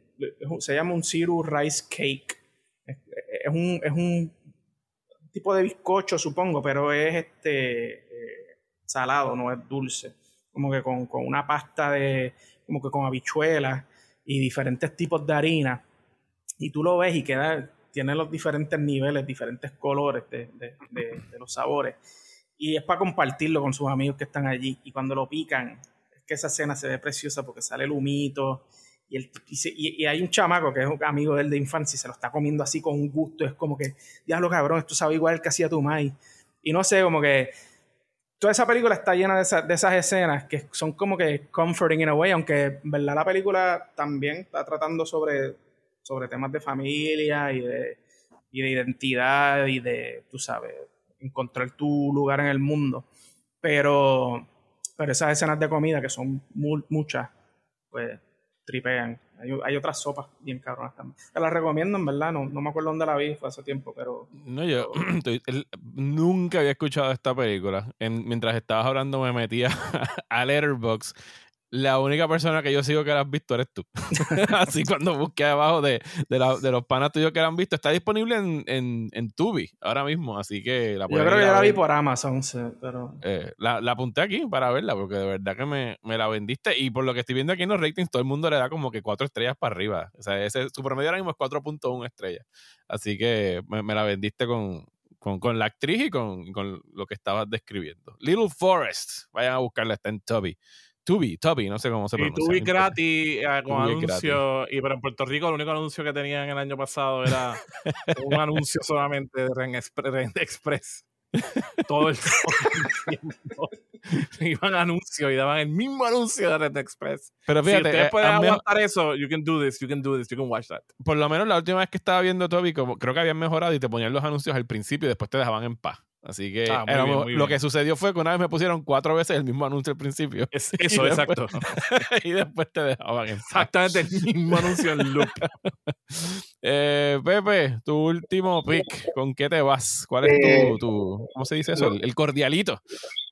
se llama un Zero Rice Cake. Es, un, es un tipo de bizcocho, supongo, pero es este eh, salado, no es dulce. Como que con, una pasta de, como que con habichuelas y diferentes tipos de harina. Y tú lo ves y queda, tiene los diferentes niveles, diferentes colores de, los sabores. Y es para compartirlo con sus amigos que están allí. Y cuando lo pican, es que esa cena se ve preciosa porque sale el humito y, y, hay un chamaco que es un amigo de él de infancia y se lo está comiendo así con un gusto. Es como que, diablo cabrón, esto sabe igual que hacía tu mai. Y no sé, como que toda esa película está llena de, de, esas escenas que son como que comforting in a way, aunque verdad la película también está tratando sobre, sobre temas de familia y de, y de identidad y de, tú sabes, encontrar tu lugar en el mundo. Pero, pero esas escenas de comida, que son muchas, pues tripean. Hay, otras sopas bien cabronas también. Te las recomiendo, en verdad. No, no me acuerdo dónde la vi, fue hace tiempo, pero. No, yo nunca había escuchado esta película. mientras estabas hablando, me metía a Letterboxd la única persona que yo sigo que la has visto eres tú. Así cuando busqué abajo de, de, los panas tuyos que la han visto, está disponible en, en, en Tubi ahora mismo, así que la Yo creo que ya la vi por Amazon, pero... Eh, la, la, apunté aquí para verla, porque de verdad que me, me, la vendiste, y por lo que estoy viendo aquí en los ratings, todo el mundo le da como que cuatro estrellas para arriba. O sea, ese, su promedio ahora mismo es 4.1 estrellas. Así que me, me la vendiste con, con, con, la actriz y con, con, lo que estabas describiendo. Little Forest, vayan a buscarla, está en Tubi. Tubi, Tubi, no sé cómo se pronuncia. Y Tubi gratis eh, con anuncio. Y pero en Puerto Rico el único anuncio que tenían el año pasado era un anuncio solamente de Ren, Express. Todo el tiempo. Iban anuncios y daban el mismo anuncio de Red Express. Pero fíjate, si ustedes eh, pueden aguantar eso, you can do this, you can do this, you can watch that. Por lo menos la última vez que estaba viendo Toby, como, creo que habían mejorado y te ponían los anuncios al principio y después te dejaban en paz. Así que ah, lo que sucedió fue que una vez me pusieron cuatro veces el mismo anuncio al principio. eso, exacto. y después te dejaban Exactamente el mismo anuncio en loop. eh, Pepe, tu último pick, ¿con qué te vas? ¿Cuál es tu, eh, tu ¿cómo se dice eso? El, cordialito.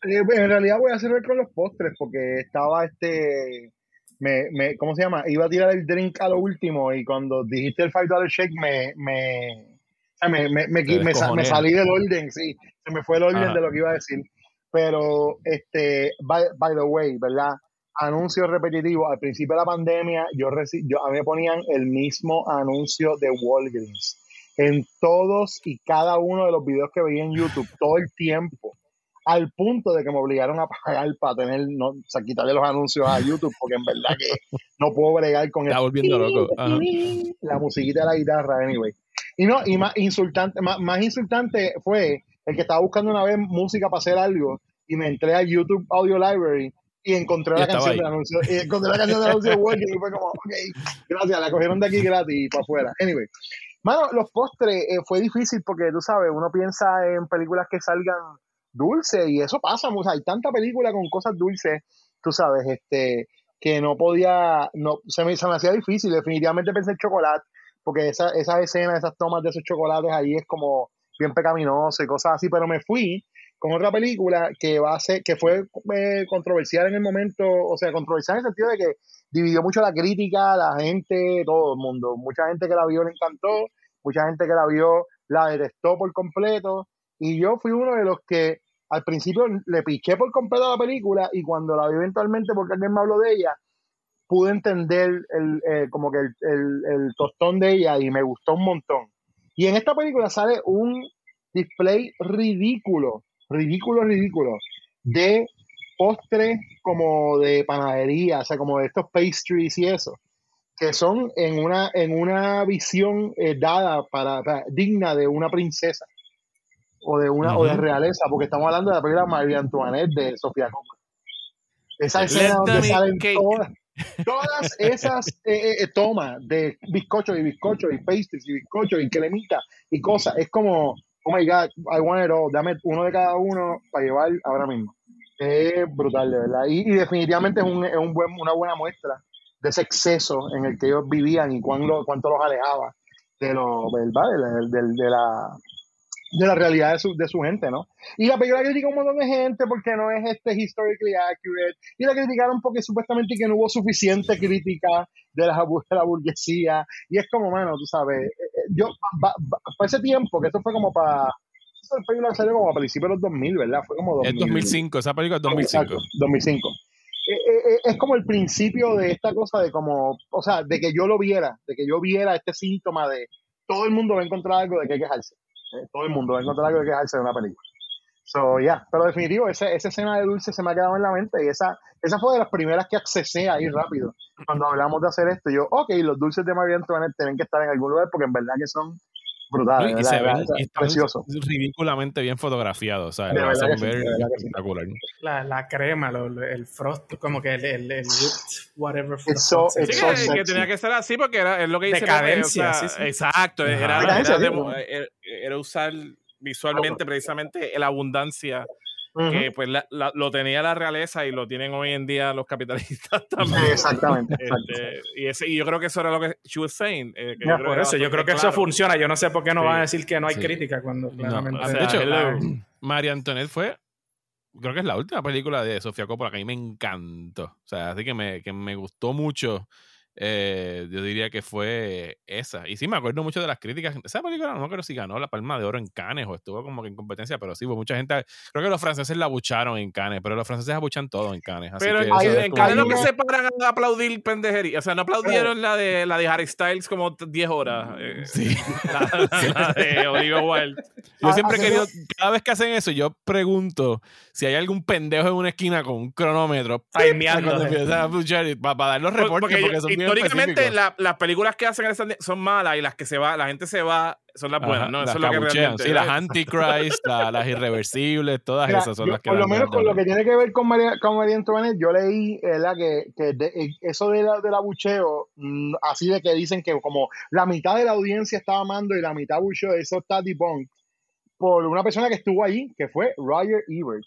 Eh, pues, en realidad voy a hacer con los postres porque estaba este... Me, me, ¿Cómo se llama? Iba a tirar el drink a lo último y cuando dijiste el $5 shake me, me me, me, me, me, salí del orden, sí, se me fue el orden de lo que iba a decir. Pero, este, by, the way, ¿verdad? Anuncio repetitivo. Al principio de la pandemia, yo, yo a mí me ponían el mismo anuncio de Walgreens en todos y cada uno de los videos que veía en YouTube, todo el tiempo al punto de que me obligaron a pagar para tener, no, o sea, quitarle los anuncios a YouTube, porque en verdad que no puedo bregar con Está volviendo loco. la musiquita de la guitarra, anyway. Y no, y más insultante, más, insultante fue el que estaba buscando una vez música para hacer algo y me entré a YouTube Audio Library y encontré la canción de anuncio y encontré la canción de anuncio y fue como, ok, gracias, la cogieron de aquí gratis y para afuera. Anyway, mano, los postres eh, fue difícil porque tú sabes, uno piensa en películas que salgan dulces y eso pasa, o sea, hay tanta película con cosas dulces, tú sabes, este, que no podía, no, se me, se me hacía difícil, definitivamente pensé en chocolate, porque esa, esa escena, esas tomas de esos chocolates ahí es como bien pecaminoso y cosas así, pero me fui con otra película que va a ser, que fue eh, controversial en el momento, o sea, controversial en el sentido de que dividió mucho la crítica, la gente, todo el mundo. Mucha gente que la vio le encantó, mucha gente que la vio la detestó por completo, y yo fui uno de los que al principio le piqué por completo a la película y cuando la vi eventualmente porque alguien me habló de ella, pude entender el, eh, como que el, el, tostón de ella y me gustó un montón. Y en esta película sale un display ridículo, ridículo, ridículo, de postres como de panadería, o sea, como de estos pastries y eso, que son en una, en una visión eh, dada para, digna de una princesa o de una o de realeza, porque estamos hablando de la película María Antoinette de Sofía Coppola. Esa escena donde salen todas, todas esas eh, eh, tomas de bizcocho y bizcocho y pastries y bizcocho y cremita y cosas, es como oh my God, I want dame uno de cada uno para llevar ahora mismo. Es brutal, de verdad. Y, definitivamente es, un, es un buen, una buena muestra de ese exceso en el que ellos vivían y cuánto, cuánto los alejaba de, lo, ¿verdad? De, de, la, de la realidad de su, de su gente, ¿no? Y la película critica un montón de gente porque no es este historically accurate. Y la criticaron porque supuestamente que no hubo suficiente crítica de la, de la burguesía. Y es como, bueno, tú sabes, eh, eh, yo, para ese tiempo, que esto fue como para... Esa película salió como a principios de los 2000, ¿verdad? Fue como 2000, 2005, esa película es 2005. 2005. es como el principio de esta cosa de como, o sea, de que yo lo viera, de que yo viera este síntoma de todo el mundo va a encontrar algo de que quejarse. Todo el mundo va a encontrar algo de quejarse una película. So, ya, pero definitivo, esa, esa escena de Dulce se me ha quedado en la mente y esa, esa fue de las primeras que accesé ahí rápido. Cuando hablamos de hacer esto, yo, ok, los dulces de María Antoinette tienen que estar en algún lugar porque en verdad que son brutales. Y, se ven preciosos. ridículamente bien fotografiados, o sea, lo espectacular. La, la crema, el frost, como que el, el, el whatever. Eso, sí, que, que, tenía que ser así porque era es lo que dice. Decadencia, sí, Exacto, era, era, era, era usar visualmente precisamente la abundancia que pues lo tenía la realeza y lo tienen hoy en día los capitalistas también. Exactamente. Este, y, ese, y, yo creo que eso era lo que she was saying. Eh, yo por eso, yo creo que eso funciona. Yo no sé por qué no van a decir que no hay crítica cuando claramente... de hecho, María Antoinette fue creo que es la última película de Sofía Coppola que a mí me encantó. O sea, así que me, que me gustó mucho eh, yo diría que fue esa. Y sí, me acuerdo mucho de las críticas. Esa película no creo si ganó la Palma de Oro en Cannes o estuvo como que en competencia, pero sí, hubo mucha gente. Creo que los franceses la abucharon en Cannes, pero los franceses abuchan todo en Cannes. pero en Cannes no que se paran a aplaudir pendejería. O sea, no aplaudieron la de la de Harry Styles como 10 horas. Eh, sí. La, de Olivia Wilde. Yo siempre he querido, cada vez que hacen eso, yo pregunto si hay algún pendejo en una esquina con un cronómetro. para, dar los reportes porque, son históricamente las películas que hacen son malas y las que se va, la gente se va, son las buenas, ¿no? Eso es lo que realmente Sí, las Antichrist, las irreversibles, todas esas son las que Por lo menos con lo que tiene que ver con María, con María Antoinette, yo leí que, que eh, eso de la, del abucheo, mm, así de que dicen que como la mitad de la audiencia estaba amando y la mitad abucheo, eso está debunked por una persona que estuvo allí, que fue Roger Ebert,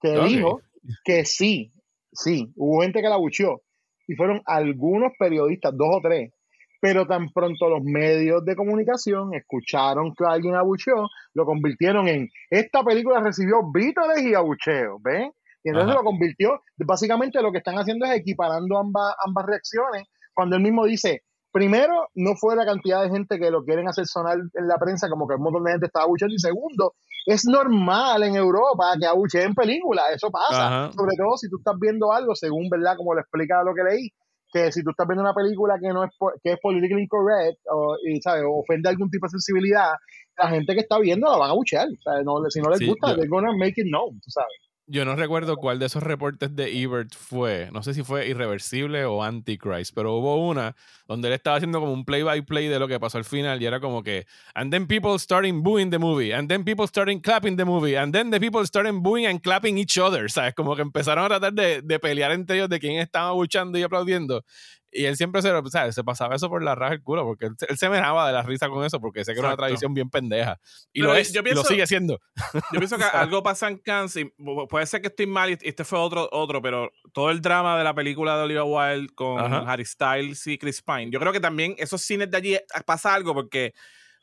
que dijo que sí, sí, hubo gente que la abucheó, y fueron algunos periodistas, dos o tres, pero tan pronto los medios de comunicación escucharon que alguien abucheó, lo convirtieron en esta película recibió vítores y abucheos, ¿ven? Y entonces lo convirtió, básicamente lo que están haciendo es equiparando ambas, ambas reacciones, cuando él mismo dice, primero, no fue la cantidad de gente que lo quieren hacer sonar en la prensa como que un montón de gente estaba abucheando, y segundo, es normal en Europa que abucheen películas, eso pasa. Sobre todo si tú estás viendo algo, según, ¿verdad? Como le explica lo que leí, que si tú estás viendo una película que no es que es politically incorrect o, y, ¿sabes? ofende algún tipo de sensibilidad, la gente que está viendo la van a abuchear. si no les gusta, they're gonna make it known, tú sabes yo no recuerdo cuál de esos reportes de Ebert fue. No sé si fue Irreversible o Antichrist, pero hubo una donde él estaba haciendo como un play by play de lo que pasó al final y era como que, and then people starting booing the movie, and then people starting clapping the movie, and then the people starting booing and clapping each other, ¿sabes? Como que empezaron a tratar de, de pelear entre ellos de quién estaba buchando y aplaudiendo. Y él siempre se, se pasaba eso por la raja del culo, porque él, se me daba de la risa con eso, porque sé que era una tradición bien pendeja. Y lo es, lo sigue siendo. Yo pienso que algo pasa en Kansas, puede ser que estoy mal, y este fue otro, otro, pero todo el drama de la película de Olivia Wilde con Harry Styles y Chris Pine, yo creo que también esos cines de allí eh, pasa algo, porque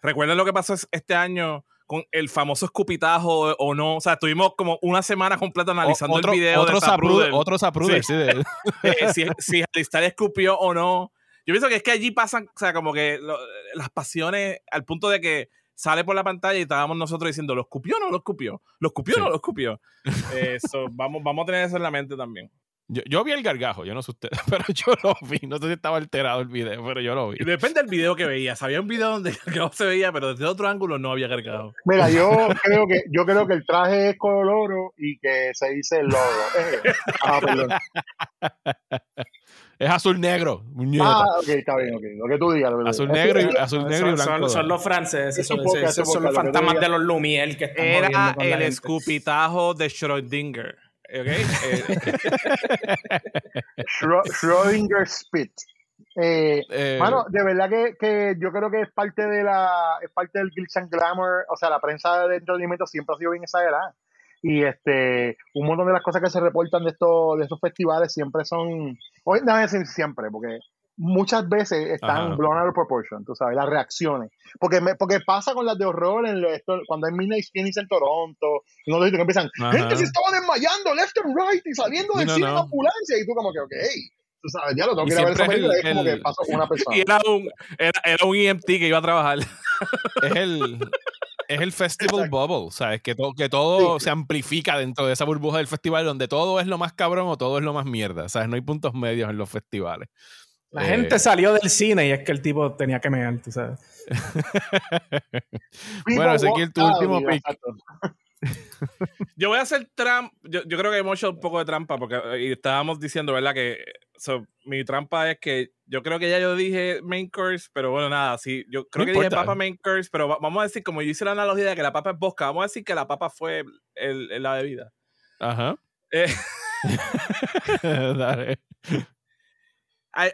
recuerden lo que pasó este año con el famoso escupitajo o no. O sea, estuvimos como una semana completa analizando el video otros de Zapruder. Otros sí. sí eh, si, si escupió o no. Yo pienso que es que allí pasan, o sea, como que las pasiones al punto de que sale por la pantalla y estábamos nosotros diciendo, ¿lo escupió o no lo escupió? ¿Lo escupió o no lo escupió? Eso, vamos, vamos a tener eso en la mente también. Yo, yo, vi el gargajo, yo no sé usted, pero yo lo vi. No sé si estaba alterado el video, pero yo lo vi. Depende del video que veías. Había un video donde el gargajo se veía, pero desde otro ángulo no había gargajo. Mira, yo creo que yo creo que el traje es color oro y que se dice el logo. Eh, ah, perdón. Es azul negro, Ah, ok, está bien, ok. Lo que tú digas. azul negro y, azul negro y blanco. Son, los franceses, son, los fantasmas de los Lumière que están Era el escupitajo de Schrödinger. Okay. Schrödinger Spit. Eh, eh, de verdad que, que, yo creo que es parte de la es parte del glitz and glamour, o sea, la prensa de entretenimiento siempre ha sido bien exagerada. Y este, un montón de las cosas que se reportan de estos, de estos festivales siempre son, hoy no decir siempre, porque muchas veces están blown out of proportion, tú sabes, las reacciones. Porque me, porque pasa con las de horror en esto, cuando hay Midnight Screenings en Toronto, y uno dice que empiezan, gente se estaba desmayando left and right y saliendo del cine en ambulancia, y tú como que, ok, tú sabes, ya lo tengo que ir a ver esa película, es como que pasó con una persona. Y era un, era, era un EMT que iba a trabajar. es el es el festival bubble, ¿sabes? Que, que todo se amplifica dentro de esa burbuja del festival donde todo es lo más cabrón o todo es lo más mierda, ¿sabes? No hay puntos medios en los festivales. La gente eh, salió del cine y es que el tipo tenía que mear, tú sabes. bueno, Ezequiel, tu último pick. yo voy a hacer trampa. Yo, creo que hemos hecho un poco de trampa porque y estábamos diciendo, ¿verdad? Que mi trampa es que yo creo que ya yo dije main course, pero bueno, nada, sí. Yo creo que dije papa main course, pero vamos a decir, como yo hice la analogía de que la papa es bosca, vamos a decir que la papa fue el, la bebida. Ajá. Eh, Dale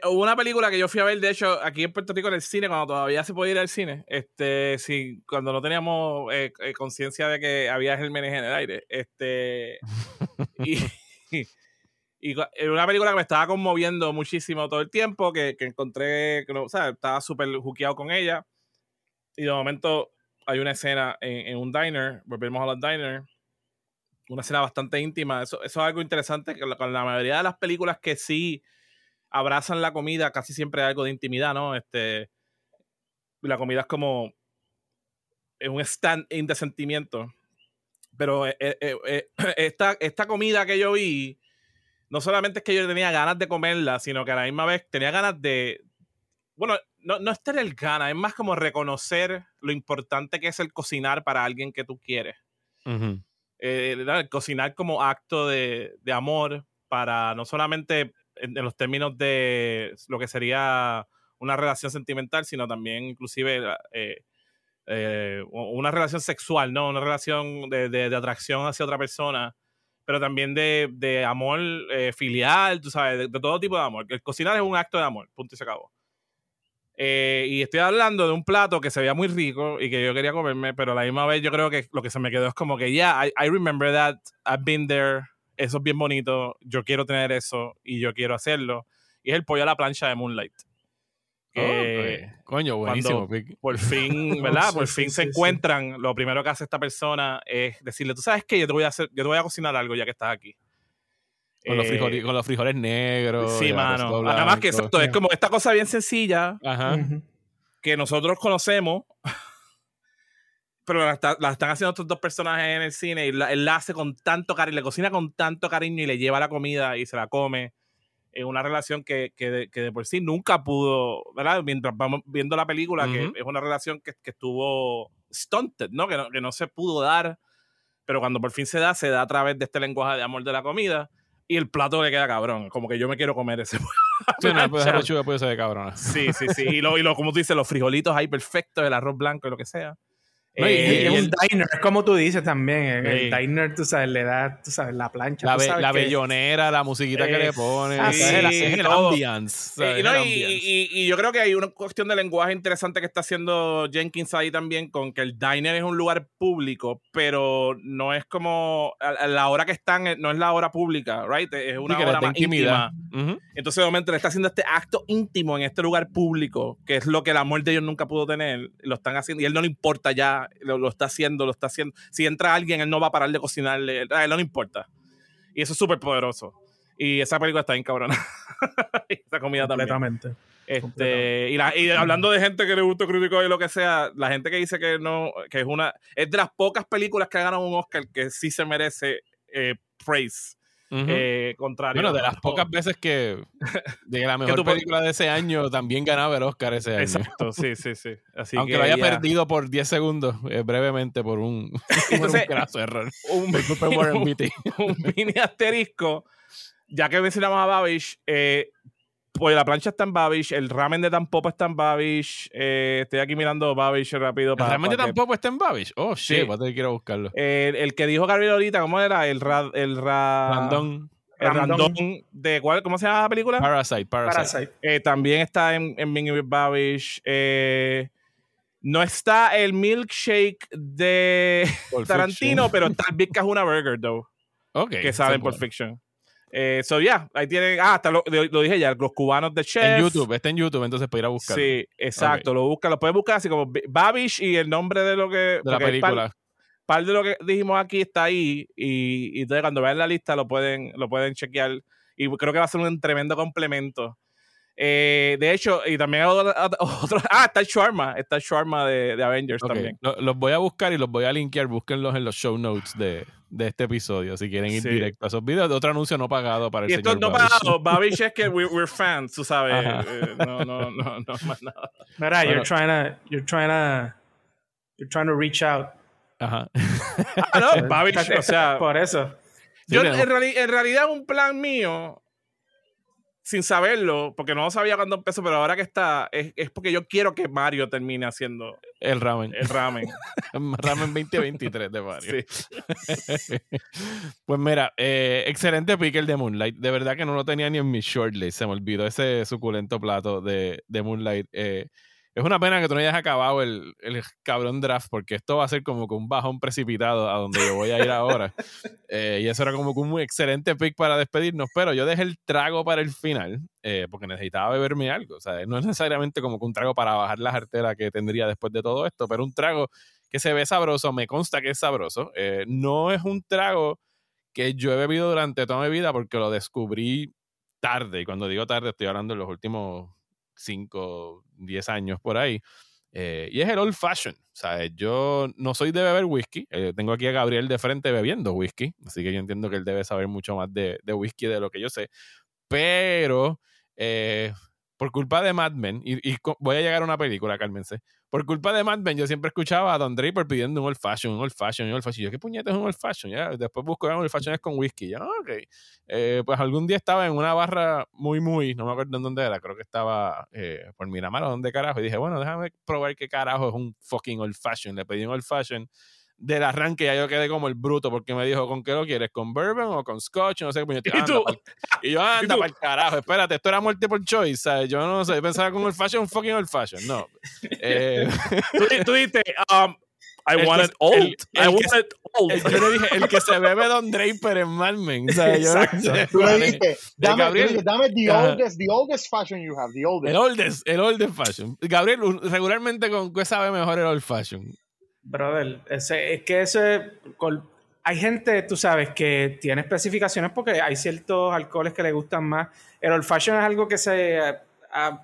hubo una película que yo fui a ver, de hecho, aquí en Puerto Rico en el cine, cuando todavía se podía ir al cine, este, sí, cuando no teníamos eh, eh, conciencia de que había gérmenes en el aire. Este, y, y, una película que me estaba conmoviendo muchísimo todo el tiempo, que, que encontré, que o sea, estaba súper juqueado con ella. Y de momento hay una escena en, un diner, volvemos a los diners, una escena bastante íntima. Eso, eso es algo interesante, que con la mayoría de las películas que sí abrazan la comida, casi siempre hay algo de intimidad, ¿no? Este, la comida es como es un stand-in de sentimiento. Pero eh, eh, eh, esta, esta comida que yo vi, no solamente es que yo tenía ganas de comerla, sino que a la misma vez tenía ganas de. Bueno, no, no es tener ganas, es más como reconocer lo importante que es el cocinar para alguien que tú quieres. cocinar como acto de, de, amor para no solamente en, los términos de lo que sería una relación sentimental, sino también inclusive eh, eh, una relación sexual, ¿no? Una relación de, atracción hacia otra persona, pero también de, amor eh, filial, tú sabes, de, todo tipo de amor. El cocinar es un acto de amor, punto y se acabó. y estoy hablando de un plato que se veía muy rico y que yo quería comerme, pero a la misma vez yo creo que lo que se me quedó es como que, yeah, I remember that, I've been there, eso es bien bonito, yo quiero tener eso y yo quiero hacerlo. Y es el pollo a la plancha de Moonlight. Coño, buenísimo. Por fin, ¿verdad? por fin se encuentran. Lo primero que hace esta persona es decirle, tú sabes qué, yo te voy a hacer, yo te voy a cocinar algo ya que estás aquí. Con, los, frijoles, con los frijoles negros. Sí, mano. Además que exacto, es como esta cosa bien sencilla que nosotros conocemos pero la, están haciendo estos dos personajes en el cine y él la hace con tanto cariño, le cocina con tanto cariño y le lleva la comida y se la come. En una relación que, que, de, que de por sí nunca pudo, ¿verdad? Mientras vamos viendo la película, que es una relación que, que estuvo stunted, ¿no? Que, ¿no? que no se pudo dar, pero cuando por fin se da, se da a través de este lenguaje de amor de la comida y el plato le queda cabrón. Como que yo me quiero comer ese. Sí, no, puede lechuga puede ser de cabrón. Sí, sí, sí. Y, lo, y lo, como tú dices, los frijolitos ahí perfectos, el arroz blanco y lo que sea. Y, eh, el diner, como tú dices también. El diner, tú sabes, le da, tú sabes, la plancha. La, la bellonera, la musiquita que le pone. es, el ambiance. Y, yo creo que hay una cuestión de lenguaje interesante que está haciendo Jenkins ahí también, con que el diner es un lugar público, pero no es como la hora que están, eh, no es la hora pública, right? Es una hora más íntima. Entonces, de momento, le está haciendo este acto íntimo en este lugar público, que es lo que la muerte de ellos nunca pudo tener. Lo están haciendo y él no le importa ya lo, está haciendo, lo está haciendo. Si entra alguien, él no va a parar de cocinarle, a él no le importa. Y eso es súper poderoso. Y esa película está bien cabrona. esa comida Completamente. Este, y, y, hablando de gente que le gusta crítico y lo que sea, la gente que dice que no, que es una, es de las pocas películas que ganado un Oscar que sí se merece eh, praise. Eh, contrario. Bueno, de las pocas veces que de la mejor película de ese año también ganaba el Oscar ese año. Exacto, sí, sí, sí. Aunque lo haya perdido por 10 segundos, eh, brevemente, por un, Entonces, un error. Un, un, mini asterisco, ya que mencionamos a Babish, eh, pues la plancha está en Babish, el ramen de Tampopo está en Babish. Eh, estoy aquí mirando Babish rápido. ¿El ramen de Tampopo está en Babish? Oh, shit, sí. voy a tener que ir a buscarlo. el que dijo Gabriel ahorita, ¿cómo era? El, ra, el Randón. El random. de cuál, ¿cómo se llama la película? Parasite, Parasite. Eh, también está en, en Babish. Eh, no está el milkshake de Tarantino, pero está el Big Kahuna Burger, though. Ok. Que sale en Pulp Fiction. Eh, so, ya, ahí tienen. Ah, hasta lo, dije ya, los cubanos de Chef. En YouTube, está en YouTube, entonces puede ir a buscar. Sí, exacto, lo busca, lo puedes buscar así como Babish y el nombre de lo que. De la película. Par, de lo que dijimos aquí está ahí y, y entonces cuando vean la lista lo pueden, lo pueden chequear y creo que va a ser un tremendo complemento. Eh, de hecho, y también otro, ah, está el Sharma, está el Sharma de, de Avengers también. los voy a buscar y los voy a linkear, búsquenlos en los show notes de, de este episodio si quieren ir directo a esos videos. De otro anuncio no pagado para el y esto no pagado. Babish es que we're, fans tú sabes. Eh, no no no no más nada. Mira you're trying to you're trying to you're trying to reach out. Ajá. Ah, no Babish o sea por eso. yo en, en realidad un plan mío sin saberlo, porque no sabía cuándo empezó, pero ahora que está, es, es, porque yo quiero que Mario termine haciendo el ramen. El ramen. ramen 2023 de Mario. Sí. pues mira, eh, excelente picker de Moonlight. De verdad que no lo tenía ni en mi shortlist. Se me olvidó ese suculento plato de, de Moonlight. Eh, es una pena que tú no hayas acabado el, el, cabrón draft, porque esto va a ser como que un bajón precipitado a donde yo voy a ir ahora. Eh, y eso era como que un muy excelente pick para despedirnos, pero yo dejé el trago para el final, eh, porque necesitaba beberme algo. O sea, no es necesariamente como que un trago para bajar la jartera que tendría después de todo esto, pero un trago que se ve sabroso, me consta que es sabroso. Eh, no es un trago que yo he bebido durante toda mi vida porque lo descubrí tarde, y cuando digo tarde estoy hablando de los últimos 5, 10 años por ahí. Eh, y es el old fashion. O sea, yo no soy de beber whisky. Eh, tengo aquí a Gabriel de frente bebiendo whisky. Así que yo entiendo que él debe saber mucho más de, de whisky de lo que yo sé. Pero eh, por culpa de Mad Men, y, voy a llegar a una película, cálmense. Por culpa de Mad Men, yo siempre escuchaba a Don Draper pidiendo un old fashion, un old fashion, un old fashion. yo, ¿qué puñetas es un old fashion? Ya, después busco un old fashion con whisky. Ya, ok. Eh, pues algún día estaba en una barra muy, muy, no me acuerdo en dónde era, creo que estaba eh, por Miramar o dónde carajo. Y dije, bueno, déjame probar qué carajo es un fucking old fashion. Le pedí un old fashion del arranque ya yo quedé como el bruto porque me dijo, ¿con qué lo quieres? ¿Con bourbon o con scotch? No sé, pues yo, ¿Y, tú? y yo, anda para el carajo, espérate, esto era muerte por choice, ¿sabes? Yo no sé, pensaba con el fashion, un fucking old fashion, no. Eh, tú, tú dijiste, um, I want it old. I want it old. yo le dije, el que se bebe Don Draper en. O sea, yo, Exacto. Tú le dijiste, dame, Gabriel, dame the, oldest, the oldest fashion you have, the oldest. El oldest, el oldest fashion. Gabriel, regularmente con qué sabe mejor el old fashion. Brother, ese, es que ese. Hay gente, tú sabes, que tiene especificaciones porque hay ciertos alcoholes que le gustan más. El old fashion es algo que se ha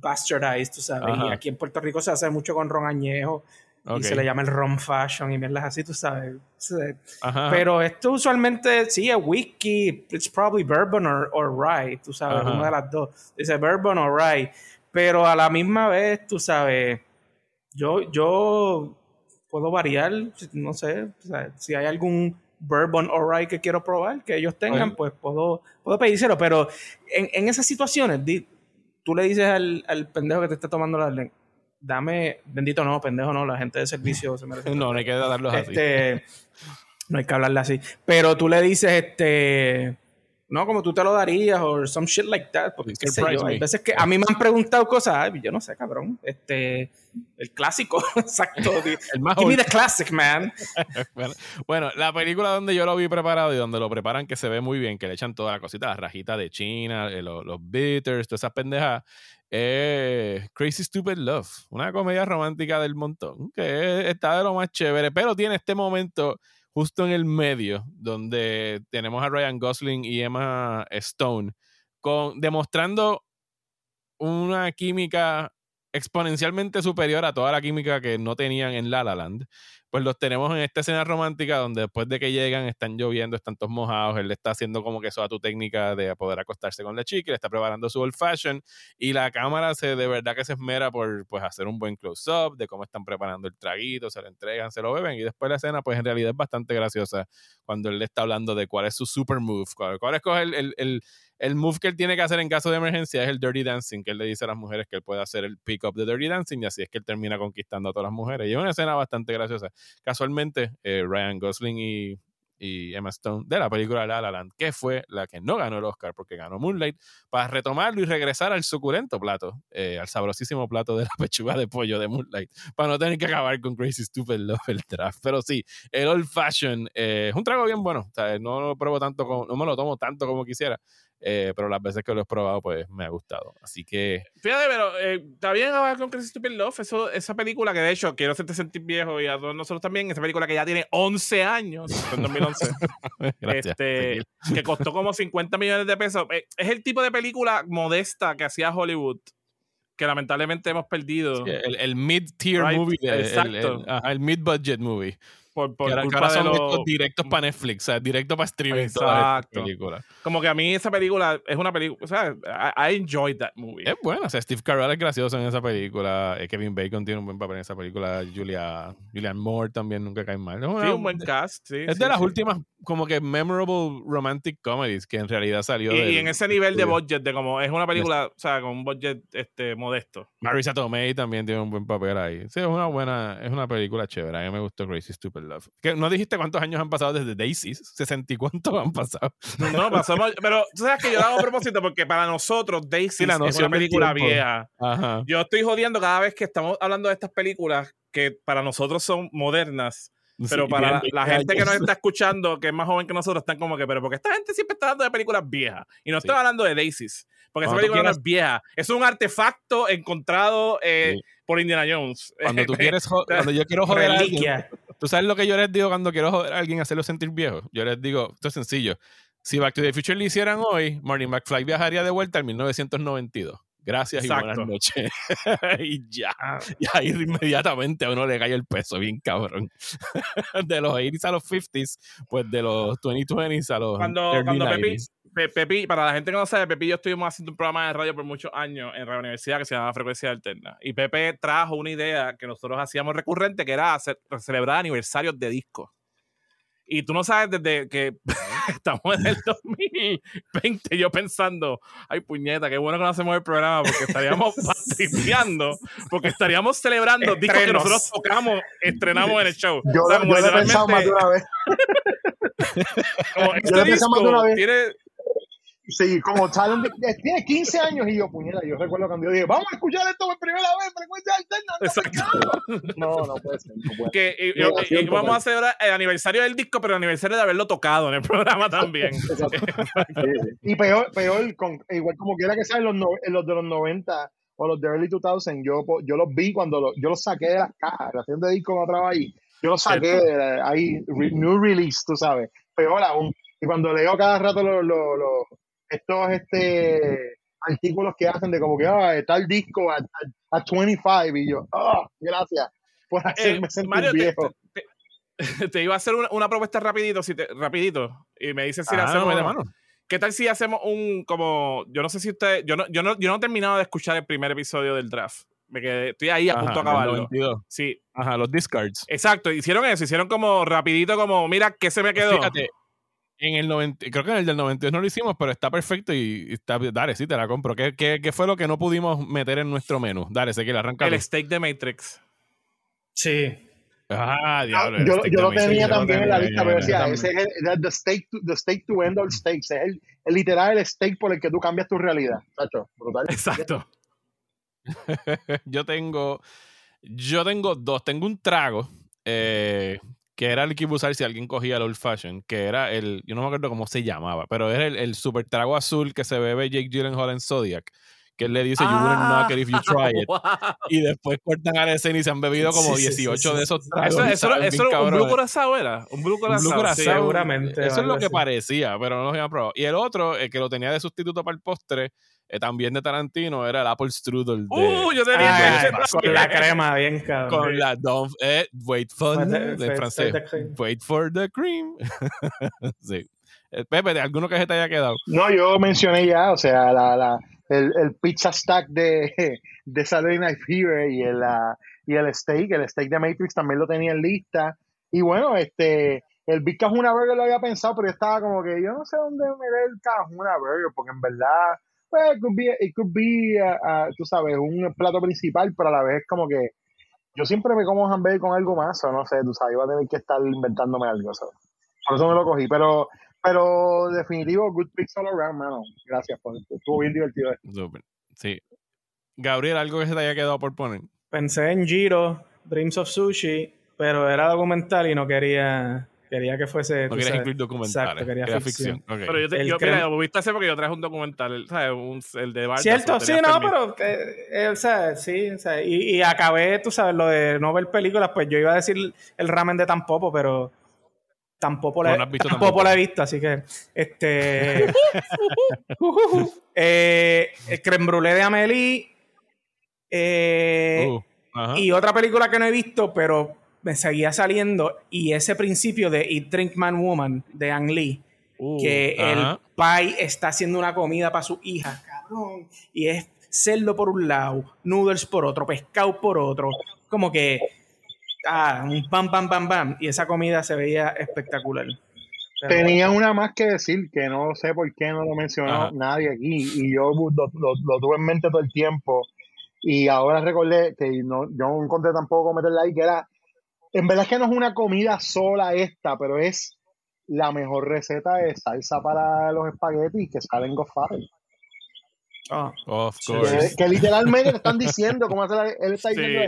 bastardized, tú sabes. Y aquí en Puerto Rico se hace mucho con ron añejo. Y se le llama el rom fashion y mierdas así, tú sabes. Pero esto usualmente, sí, es whisky, it's probably bourbon or, or rye, tú sabes, una de las dos. Dice bourbon or rye. Pero a la misma vez, tú sabes, yo, yo puedo variar, no sé, si hay algún bourbon o rye que quiero probar, que ellos tengan, pues puedo, puedo pedírselo. Pero en, en esas situaciones, tú le dices al, al, pendejo que te está tomando la dame, bendito no, pendejo no, la gente de servicio se merece. no, no hay que darlos este, así. No hay que hablarle así. Pero tú le dices, este, no, como tú te lo darías o some shit like that. Porque hay veces que a mí me han preguntado cosas, yo no sé, cabrón. Este, el clásico, exacto. el más Give me the classic, man. bueno, la película donde yo lo vi preparado y donde lo preparan que se ve muy bien, que le echan toda la cosita, las rajitas de China, eh, los, los bitters, todas esas pendejas Crazy Stupid Love, una comedia romántica del montón, que está de lo más chévere, pero tiene este momento justo en el medio, donde tenemos a Ryan Gosling y Emma Stone, con, demostrando una química exponencialmente superior a toda la química que no tenían en La La Land pues los tenemos en esta escena romántica donde después de que llegan están lloviendo, están todos mojados, él le está haciendo como que eso tu técnica de poder acostarse con la chica, le está preparando su old fashion y la cámara se de verdad que se esmera por pues hacer un buen close up de cómo están preparando el traguito, se lo entregan, se lo beben y después la escena pues en realidad es bastante graciosa cuando él le está hablando de cuál es su super move, cuál, es el, el el move que él tiene que hacer en caso de emergencia es el Dirty Dancing, que él le dice a las mujeres que él puede hacer el pick-up de Dirty Dancing y así es que él termina conquistando a todas las mujeres. Y es una escena bastante graciosa. Casualmente, eh, Ryan Gosling y, Emma Stone de la película La La Land, que fue la que no ganó el Oscar porque ganó Moonlight, para retomarlo y regresar al suculento plato, eh, al sabrosísimo plato de la pechuga de pollo de Moonlight, para no tener que acabar con Crazy Stupid Love el draft. Pero sí, el Old Fashion eh, es un trago bien bueno, no lo pruebo tanto como, no me lo tomo tanto como quisiera, eh, pero las veces que lo he probado, pues me ha gustado. Así que. Fíjate, pero eh, está bien hablar con Crazy Stupid Love. Eso, esa película que de hecho quiero hacerte sentir viejo y a todos nosotros también. Esa película que ya tiene 11 años, en 2011. este, que costó como 50 millones de pesos. Eh, es el tipo de película modesta que hacía Hollywood que lamentablemente hemos perdido. el, mid-tier movie. Exacto. el mid-budget movie por, por que culpa de los... directos para Netflix, o sea, directo para streaming. Exacto. Como que a mí esa película es una película, o sea, I, enjoyed that movie. Es buena, o sea, Steve Carell es gracioso en esa película, eh, Kevin Bacon tiene un buen papel en esa película, Julia, Julian Moore también nunca cae mal. sí, un buen cast, sí. Es de las últimas como que memorable romantic comedies que en realidad salió y, y en ese nivel de budget, de como es una película, o sea, con un budget este, modesto. Marisa Tomei también tiene un buen papel ahí. Sí, es una buena, es una película chévere. A mí me gustó Crazy Stupid Love. ¿No dijiste cuántos años han pasado desde Daisies? ¿60 y cuántos han pasado? No, pasamos. Pero tú sabes que yo lo hago a propósito porque para nosotros Daisies es una película vieja. Yo estoy jodiendo cada vez que estamos hablando de estas películas que para nosotros son modernas. Pero para la, gente que nos está escuchando, que es más joven que nosotros, están como que, pero porque esta gente siempre está hablando de películas viejas. Y no estoy hablando de Daisies. Porque esa película no es vieja. Es un artefacto encontrado eh, por Indiana Jones. Cuando tú quieres, cuando yo quiero joder a alguien, ¿Tú sabes lo que yo les digo cuando quiero joder a alguien hacerlo sentir viejo? Yo les digo, esto es sencillo. Si Back to the Future lo hicieran hoy, Marty McFly viajaría de vuelta en 1992. Gracias y buenas noches. y ya. Y ahí inmediatamente a uno le cae el peso, bien cabrón. de los 80s a los 50s, pues de los 2020s a los. Cuando, cuando Pepi, para la gente que no sabe, Pepi y yo estuvimos haciendo un programa de radio por muchos años en la universidad que se llamaba Frecuencia Alterna. Y Pepe trajo una idea que nosotros hacíamos recurrente, que era hacer, celebrar aniversarios de discos. Y tú no sabes desde que estamos en el 2020, yo pensando, ay puñeta, qué bueno que no hacemos el programa porque estaríamos tripeando, porque estaríamos celebrando discos que nosotros tocamos, estrenamos en el show. Yo, o sea, yo lo he pensado más de una vez. como este yo disco más de una vez. tiene Sí, como Talent, tiene 15 años y yo, puñera, yo recuerdo cuando yo dije, vamos a escuchar esto por primera vez, frecuencia alterna. Exacto. No, no puede ser. Que, y, vamos a hacer el aniversario del disco, pero el aniversario de haberlo tocado en el programa también. Y peor, peor con, igual como quiera que sea en los, los de los 90 o los de early 2000, yo, yo los vi cuando yo los saqué de las cajas, la de disco no trabajaba ahí. Yo los saqué de ahí, new release, tú sabes. Peor aún. Y cuando leo cada rato los, los, los estos este, artículos que hacen de como que ah, tal disco a, a, 25 y yo, ah, gracias por eh, hacerme sentir viejo. Te, iba a hacer una, propuesta rapidito, si te, rapidito, y me dices si la ah, hacemos de mano. ¿Qué tal si hacemos un como yo no sé si usted yo no yo no yo no he terminado de escuchar el primer episodio del draft. Me quedé, estoy ahí a punto de acabarlo. Sí. Ajá, los discards. Exacto, hicieron eso, hicieron como rapidito como mira qué se me quedó. Fíjate, En el 90, creo que en el del 92 no lo hicimos, pero está perfecto y, está. Dale, sí, te la compro. ¿Qué, ¿Qué, fue lo que no pudimos meter en nuestro menú? Dale, sé que le arranca. El steak de Matrix. Sí. Ah, diablo. yo, yo lo tenía también en la lista, pero decía, ese es el the steak to, the steak to end all steaks. Es el, el, literal el steak por el que tú cambias tu realidad. Chacho, brutal. Exacto. yo tengo. Yo tengo dos. Tengo un trago. Eh, que era el que iba a usar si alguien cogía el old fashion, que era el, yo no me acuerdo cómo se llamaba, pero era el, el super trago azul que se bebe Jake Gyllenhaal en Zodiac, que él le dice, you wouldn't knock it if you try it. Y después cortan a la escena y se han bebido como 18 de esos tragos. Eso, eso, un Blue Corazao era, un Blue Corazao. seguramente. Eso es lo que parecía, pero no lo había probado. Y el otro, el que lo tenía de sustituto para el postre, eh, también de Tarantino era el Apple Strudel. De, uh, yo tenía ah, Con la crema, bien cabrón. Con la don't, eh, wait for the, de francés. Wait for the cream. sí. Eh, Pepe, ¿de alguno que se te haya quedado? No, yo mencioné ya, o sea, la, la, el, el pizza stack de, de Saturday Night Fever y el, y el steak, el steak de Matrix también lo tenía en lista. Y bueno, este, el Big Cajuna Burger lo había pensado, pero yo estaba como que yo no sé dónde me ve el Cajuna Burger, porque en verdad pues, it could be, it could be uh, uh, tú sabes, un plato principal, pero a la vez como que yo siempre me como hamburger con algo más, o no sé, tú sabes, iba a tener que estar inventándome algo, ¿sabes? Por eso me lo cogí, pero, pero definitivo, good picks all around, mano. Gracias, por, estuvo bien divertido. Super. Sí. Gabriel, ¿algo que se te haya quedado por poner? Pensé en Giro, Dreams of Sushi, pero era documental y no quería Quería que fuese. No querías incluir documentales. Exacto, quería, ficción. Pero yo, te, yo mira, lo viste hacer porque yo traje un documental, ¿sabes? Un, el de Barça. Cierto, sí, no, pero. Eh, o sea, sí, o sea, y, y, acabé, tú sabes, lo de no ver películas, pues yo iba a decir el ramen de Tampopo, pero. Tampoco la, no tampoco, la he visto, así que. Este. eh, el creme brûlée de Amélie. Eh, uh, y otra película que no he visto, pero me seguía saliendo y ese principio de Eat Drink Man Woman de Ang Lee, uh, que el pai está haciendo una comida para su hija, cabrón, y es cerdo por un lado, noodles por otro, pescado por otro, como que ah, un pam, pam, pam, pam, y esa comida se veía espectacular. Tenía una más que decir, que no sé por qué no lo mencionó nadie aquí, y yo lo, tuve en mente todo el tiempo, y ahora recordé que no, yo no encontré tampoco meterla ahí, que era en verdad es que no es una comida sola esta, pero es la mejor receta de salsa para los espaguetis que salen Godfather. Ah, of course. Que, literalmente están diciendo cómo hacer, él está diciendo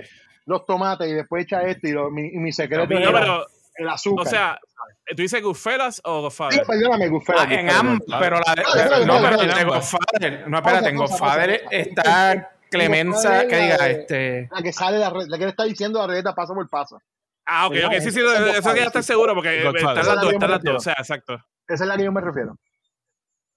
los tomates y después echa esto y, mi, secreto es el azúcar. O sea, ¿tú dices Goodfellas o Godfather? Sí, perdóname, Goodfellas. Ah, en ambos, pero la de, ah, no, pero el de Godfather, no, espérate, en Godfather está Clemenza, que diga, este... La que sale, la, la que le está diciendo la receta paso por paso. Ah, ok, ok, sí, sí, eso ya está seguro porque están las dos, están las dos, o sea, exacto. Esa es la que yo me refiero.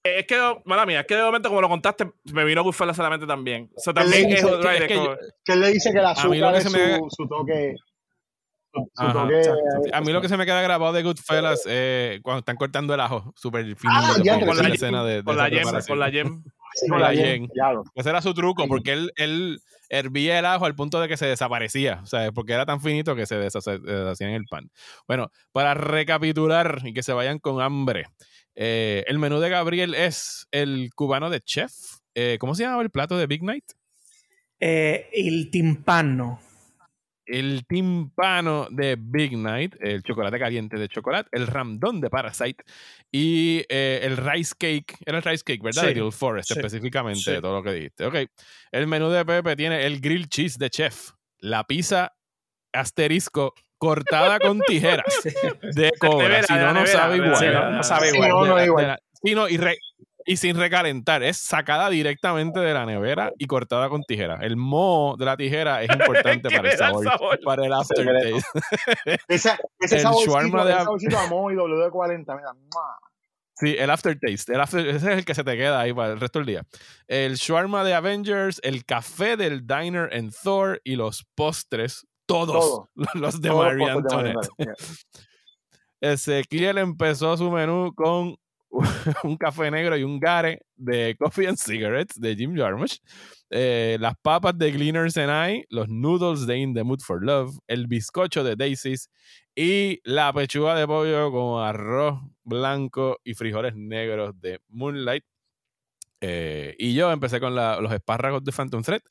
Es que, mala mía, es que de momento, como lo contaste, me vino Goodfellas solamente también. O sea, también es, que, que, él le dice que la azúcar es su, su toque. Su toque a mí lo que se me queda grabado de Goodfellas es cuando están cortando el ajo, súper fino. Ah, ya, con, la, escena de, con, la yem, con la yem. con la yem. Ese era su truco, porque él, él hervía el ajo al punto de que se desaparecía, o sea, porque era tan finito que se deshacía en el pan. Bueno, para recapitular y que se vayan con hambre, eh, el menú de Gabriel es el cubano de chef. Eh, ¿Cómo se llama el plato de Big Night? Eh, el timpano el timpano de Big Night, el chocolate caliente de chocolate, el ramdón de Parasite y el rice cake. Era el rice cake, ¿verdad? Sí, Forest, específicamente, de todo lo que dijiste. Ok. El menú de Pepe tiene el grill cheese de chef, la pizza asterisco cortada con tijeras de cobra. Si no, no sabe igual. no sabe igual. no, no, igual. Sí, no, y y sin recalentar. Es sacada directamente de la nevera y cortada con tijera. El moho de la tijera es importante para el sabor, para el aftertaste. ese el shawarma de moho y W40. Sí, el aftertaste. El ese es el que se te queda ahí para el resto del día. El shawarma de Avengers, el café del Diner en Thor y los postres, todos los de Marie Antoinette. Ezequiel empezó su menú con un café negro y un gare de Coffee and Cigarettes de Jim Jarmusch, eh, las papas de Gleaners and I, los noodles de In the Mood for Love, el bizcocho de Daisies y la pechuga de pollo con arroz blanco y frijoles negros de Moonlight. Eh, y yo empecé con los espárragos de Phantom Thread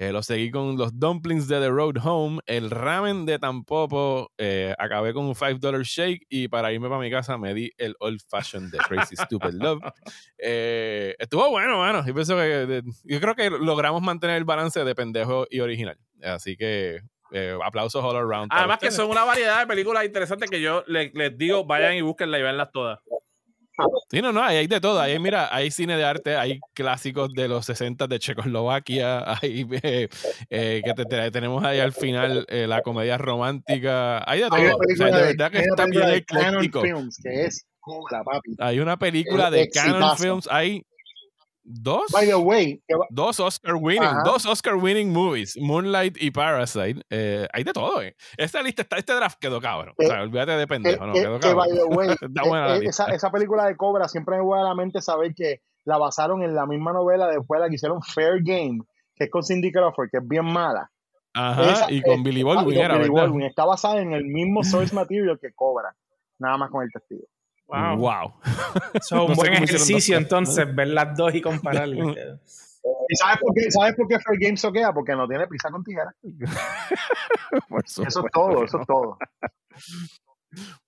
eh, lo seguí con los dumplings de The Road Home, el ramen de Tampopo, eh, acabé con un $5 shake y para irme para mi casa me di el Old Fashioned de Crazy Stupid Love. Eh, estuvo bueno, bueno. Yo, pienso que, yo creo que logramos mantener el balance de pendejo y original. Así que aplausos all around. Además que son una variedad de películas interesantes que yo les, les digo, vayan y búsquenla y veanlas todas. Sí, no, no, hay de todo. Ahí, mira, hay cine de arte, hay clásicos de los 60 de Checoslovaquia, hay eh, eh, que tenemos ahí al final eh, la comedia romántica, hay de todo. o sea, de verdad que está bien ecléctico. Hay una película de Canon Films, hay dos. By the way, dos Oscar winning, dos Oscar winning movies, Moonlight y Parasite. Eh, hay de todo. Eh. Esta lista, está, este draft quedó cabrón. o sea, olvídate de pendejo, no, quedó cabrón. by the way, eh, esa, esa, película de Cobra siempre me voy a la mente saber que la basaron en la misma novela después la que hicieron Fair Game, que es con Cindy Crawford, que es bien mala. Ajá, y con Billy Baldwin era, Billy Baldwin. Está basada en el mismo source material que Cobra, nada más con el testigo. Wow. wow. un buen ejercicio entonces ver las dos y compararlas. ¿Y sabes por qué, sabes por qué Fair Game soquea? Porque no tiene pizza con tijera. eso es todo, eso es todo.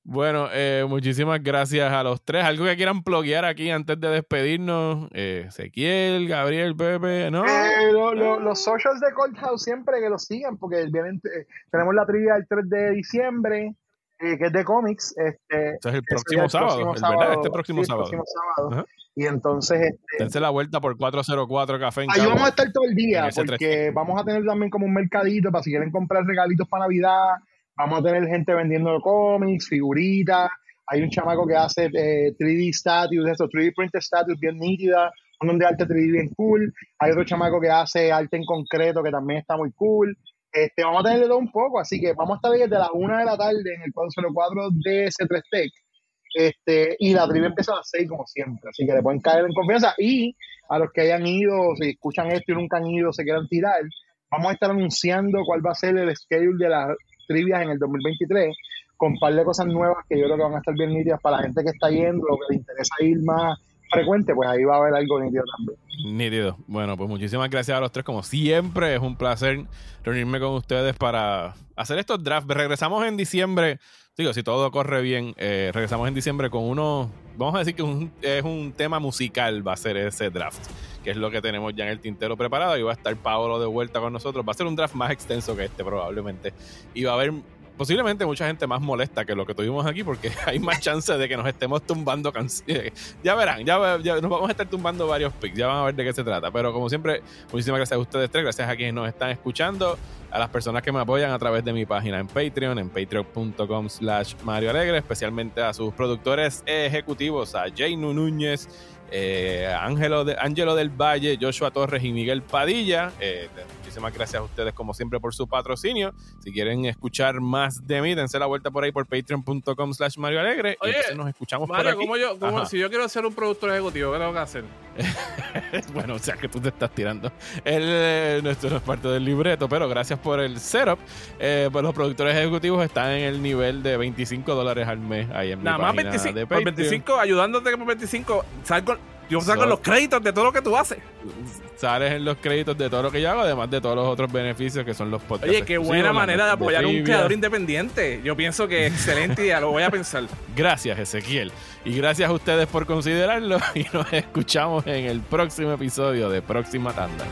Bueno, eh, muchísimas gracias a los tres. ¿Algo que quieran bloguear aquí antes de despedirnos? Eh, Ezequiel, Gabriel, Pepe, ¿no? Eh, los socials de Courthouse siempre que los sigan, porque vienen, tenemos la trivia el 3 de diciembre que es de cómics. Este, es el próximo sábado, ¿verdad? Este próximo sábado. Y entonces. Este, Dense la vuelta por 404 Café en Ahí vamos a estar todo el día, porque vamos a tener también como un mercadito para si quieren comprar regalitos para Navidad. Vamos a tener gente vendiendo cómics, figuritas. Hay un chamaco que hace 3D eh, statues, eso, 3D printed statues bien nítidas, un de arte 3D bien cool. Hay otro chamaco que hace arte en concreto que también está muy cool. Este, vamos a tener de todo un poco, así que vamos a estar desde las 1 de la tarde en el 404 de C3 Tech. Este, y la trivia empieza a las 6 como siempre, así que le pueden caer en confianza. Y a los que hayan ido, si escuchan esto y nunca han ido, se quieran tirar, vamos a estar anunciando cuál va a ser el schedule de las trivias en el 2023 con un par de cosas nuevas que yo creo que van a estar bien nítidas para la gente que está yendo o que le interesa ir más frecuente, pues ahí va a haber algo nítido también. Nítido. Bueno, pues muchísimas gracias a los tres. Como siempre, es un placer reunirme con ustedes para hacer estos drafts. Regresamos en diciembre. Digo, si todo corre bien, eh, regresamos en diciembre con uno. Vamos a decir que es un tema musical, va a ser ese draft, que es lo que tenemos ya en el tintero preparado. Y va a estar Paolo de vuelta con nosotros. Va a ser un draft más extenso que este, probablemente. Y va a haber posiblemente mucha gente más molesta que lo que tuvimos aquí porque hay más chance de que nos estemos tumbando canciones. Ya verán, ya, nos vamos a estar tumbando varios picks, ya van a ver de qué se trata. Pero como siempre, muchísimas gracias a ustedes tres, gracias a quienes nos están escuchando, a las personas que me apoyan a través de mi página en Patreon, en patreon.com slash Mario Alegre, especialmente a sus productores ejecutivos, a Jaynu Núñez, eh, Ángelo, de, Ángelo del Valle, Joshua Torres y Miguel Padilla. Eh, muchísimas gracias a ustedes como siempre por su patrocinio. Si quieren escuchar más de mí, dense la vuelta por ahí por patreon.com slash Mario Alegre. Oye, y nos escuchamos por aquí. yo, si yo quiero ser un productor ejecutivo, ¿qué tengo que hacer? bueno, o sea que tú te estás tirando. El, eh, no es parte del libreto, pero gracias por el setup. Eh, pues los productores ejecutivos están en el nivel de 25 dólares al mes ahí en Nada mi más 25, de por 25, ayudándote por 25, salgo, yo saco los créditos de todo lo que tú haces sales en los créditos de todo lo que yo hago, además de todos los otros beneficios que son los podcasts. Oye, qué buena manera de apoyar a un creador independiente. Yo pienso que excelente idea, lo voy a pensar. Gracias, Ezequiel. Y gracias a ustedes por considerarlo. Y nos escuchamos en el próximo episodio de Próxima Tanda.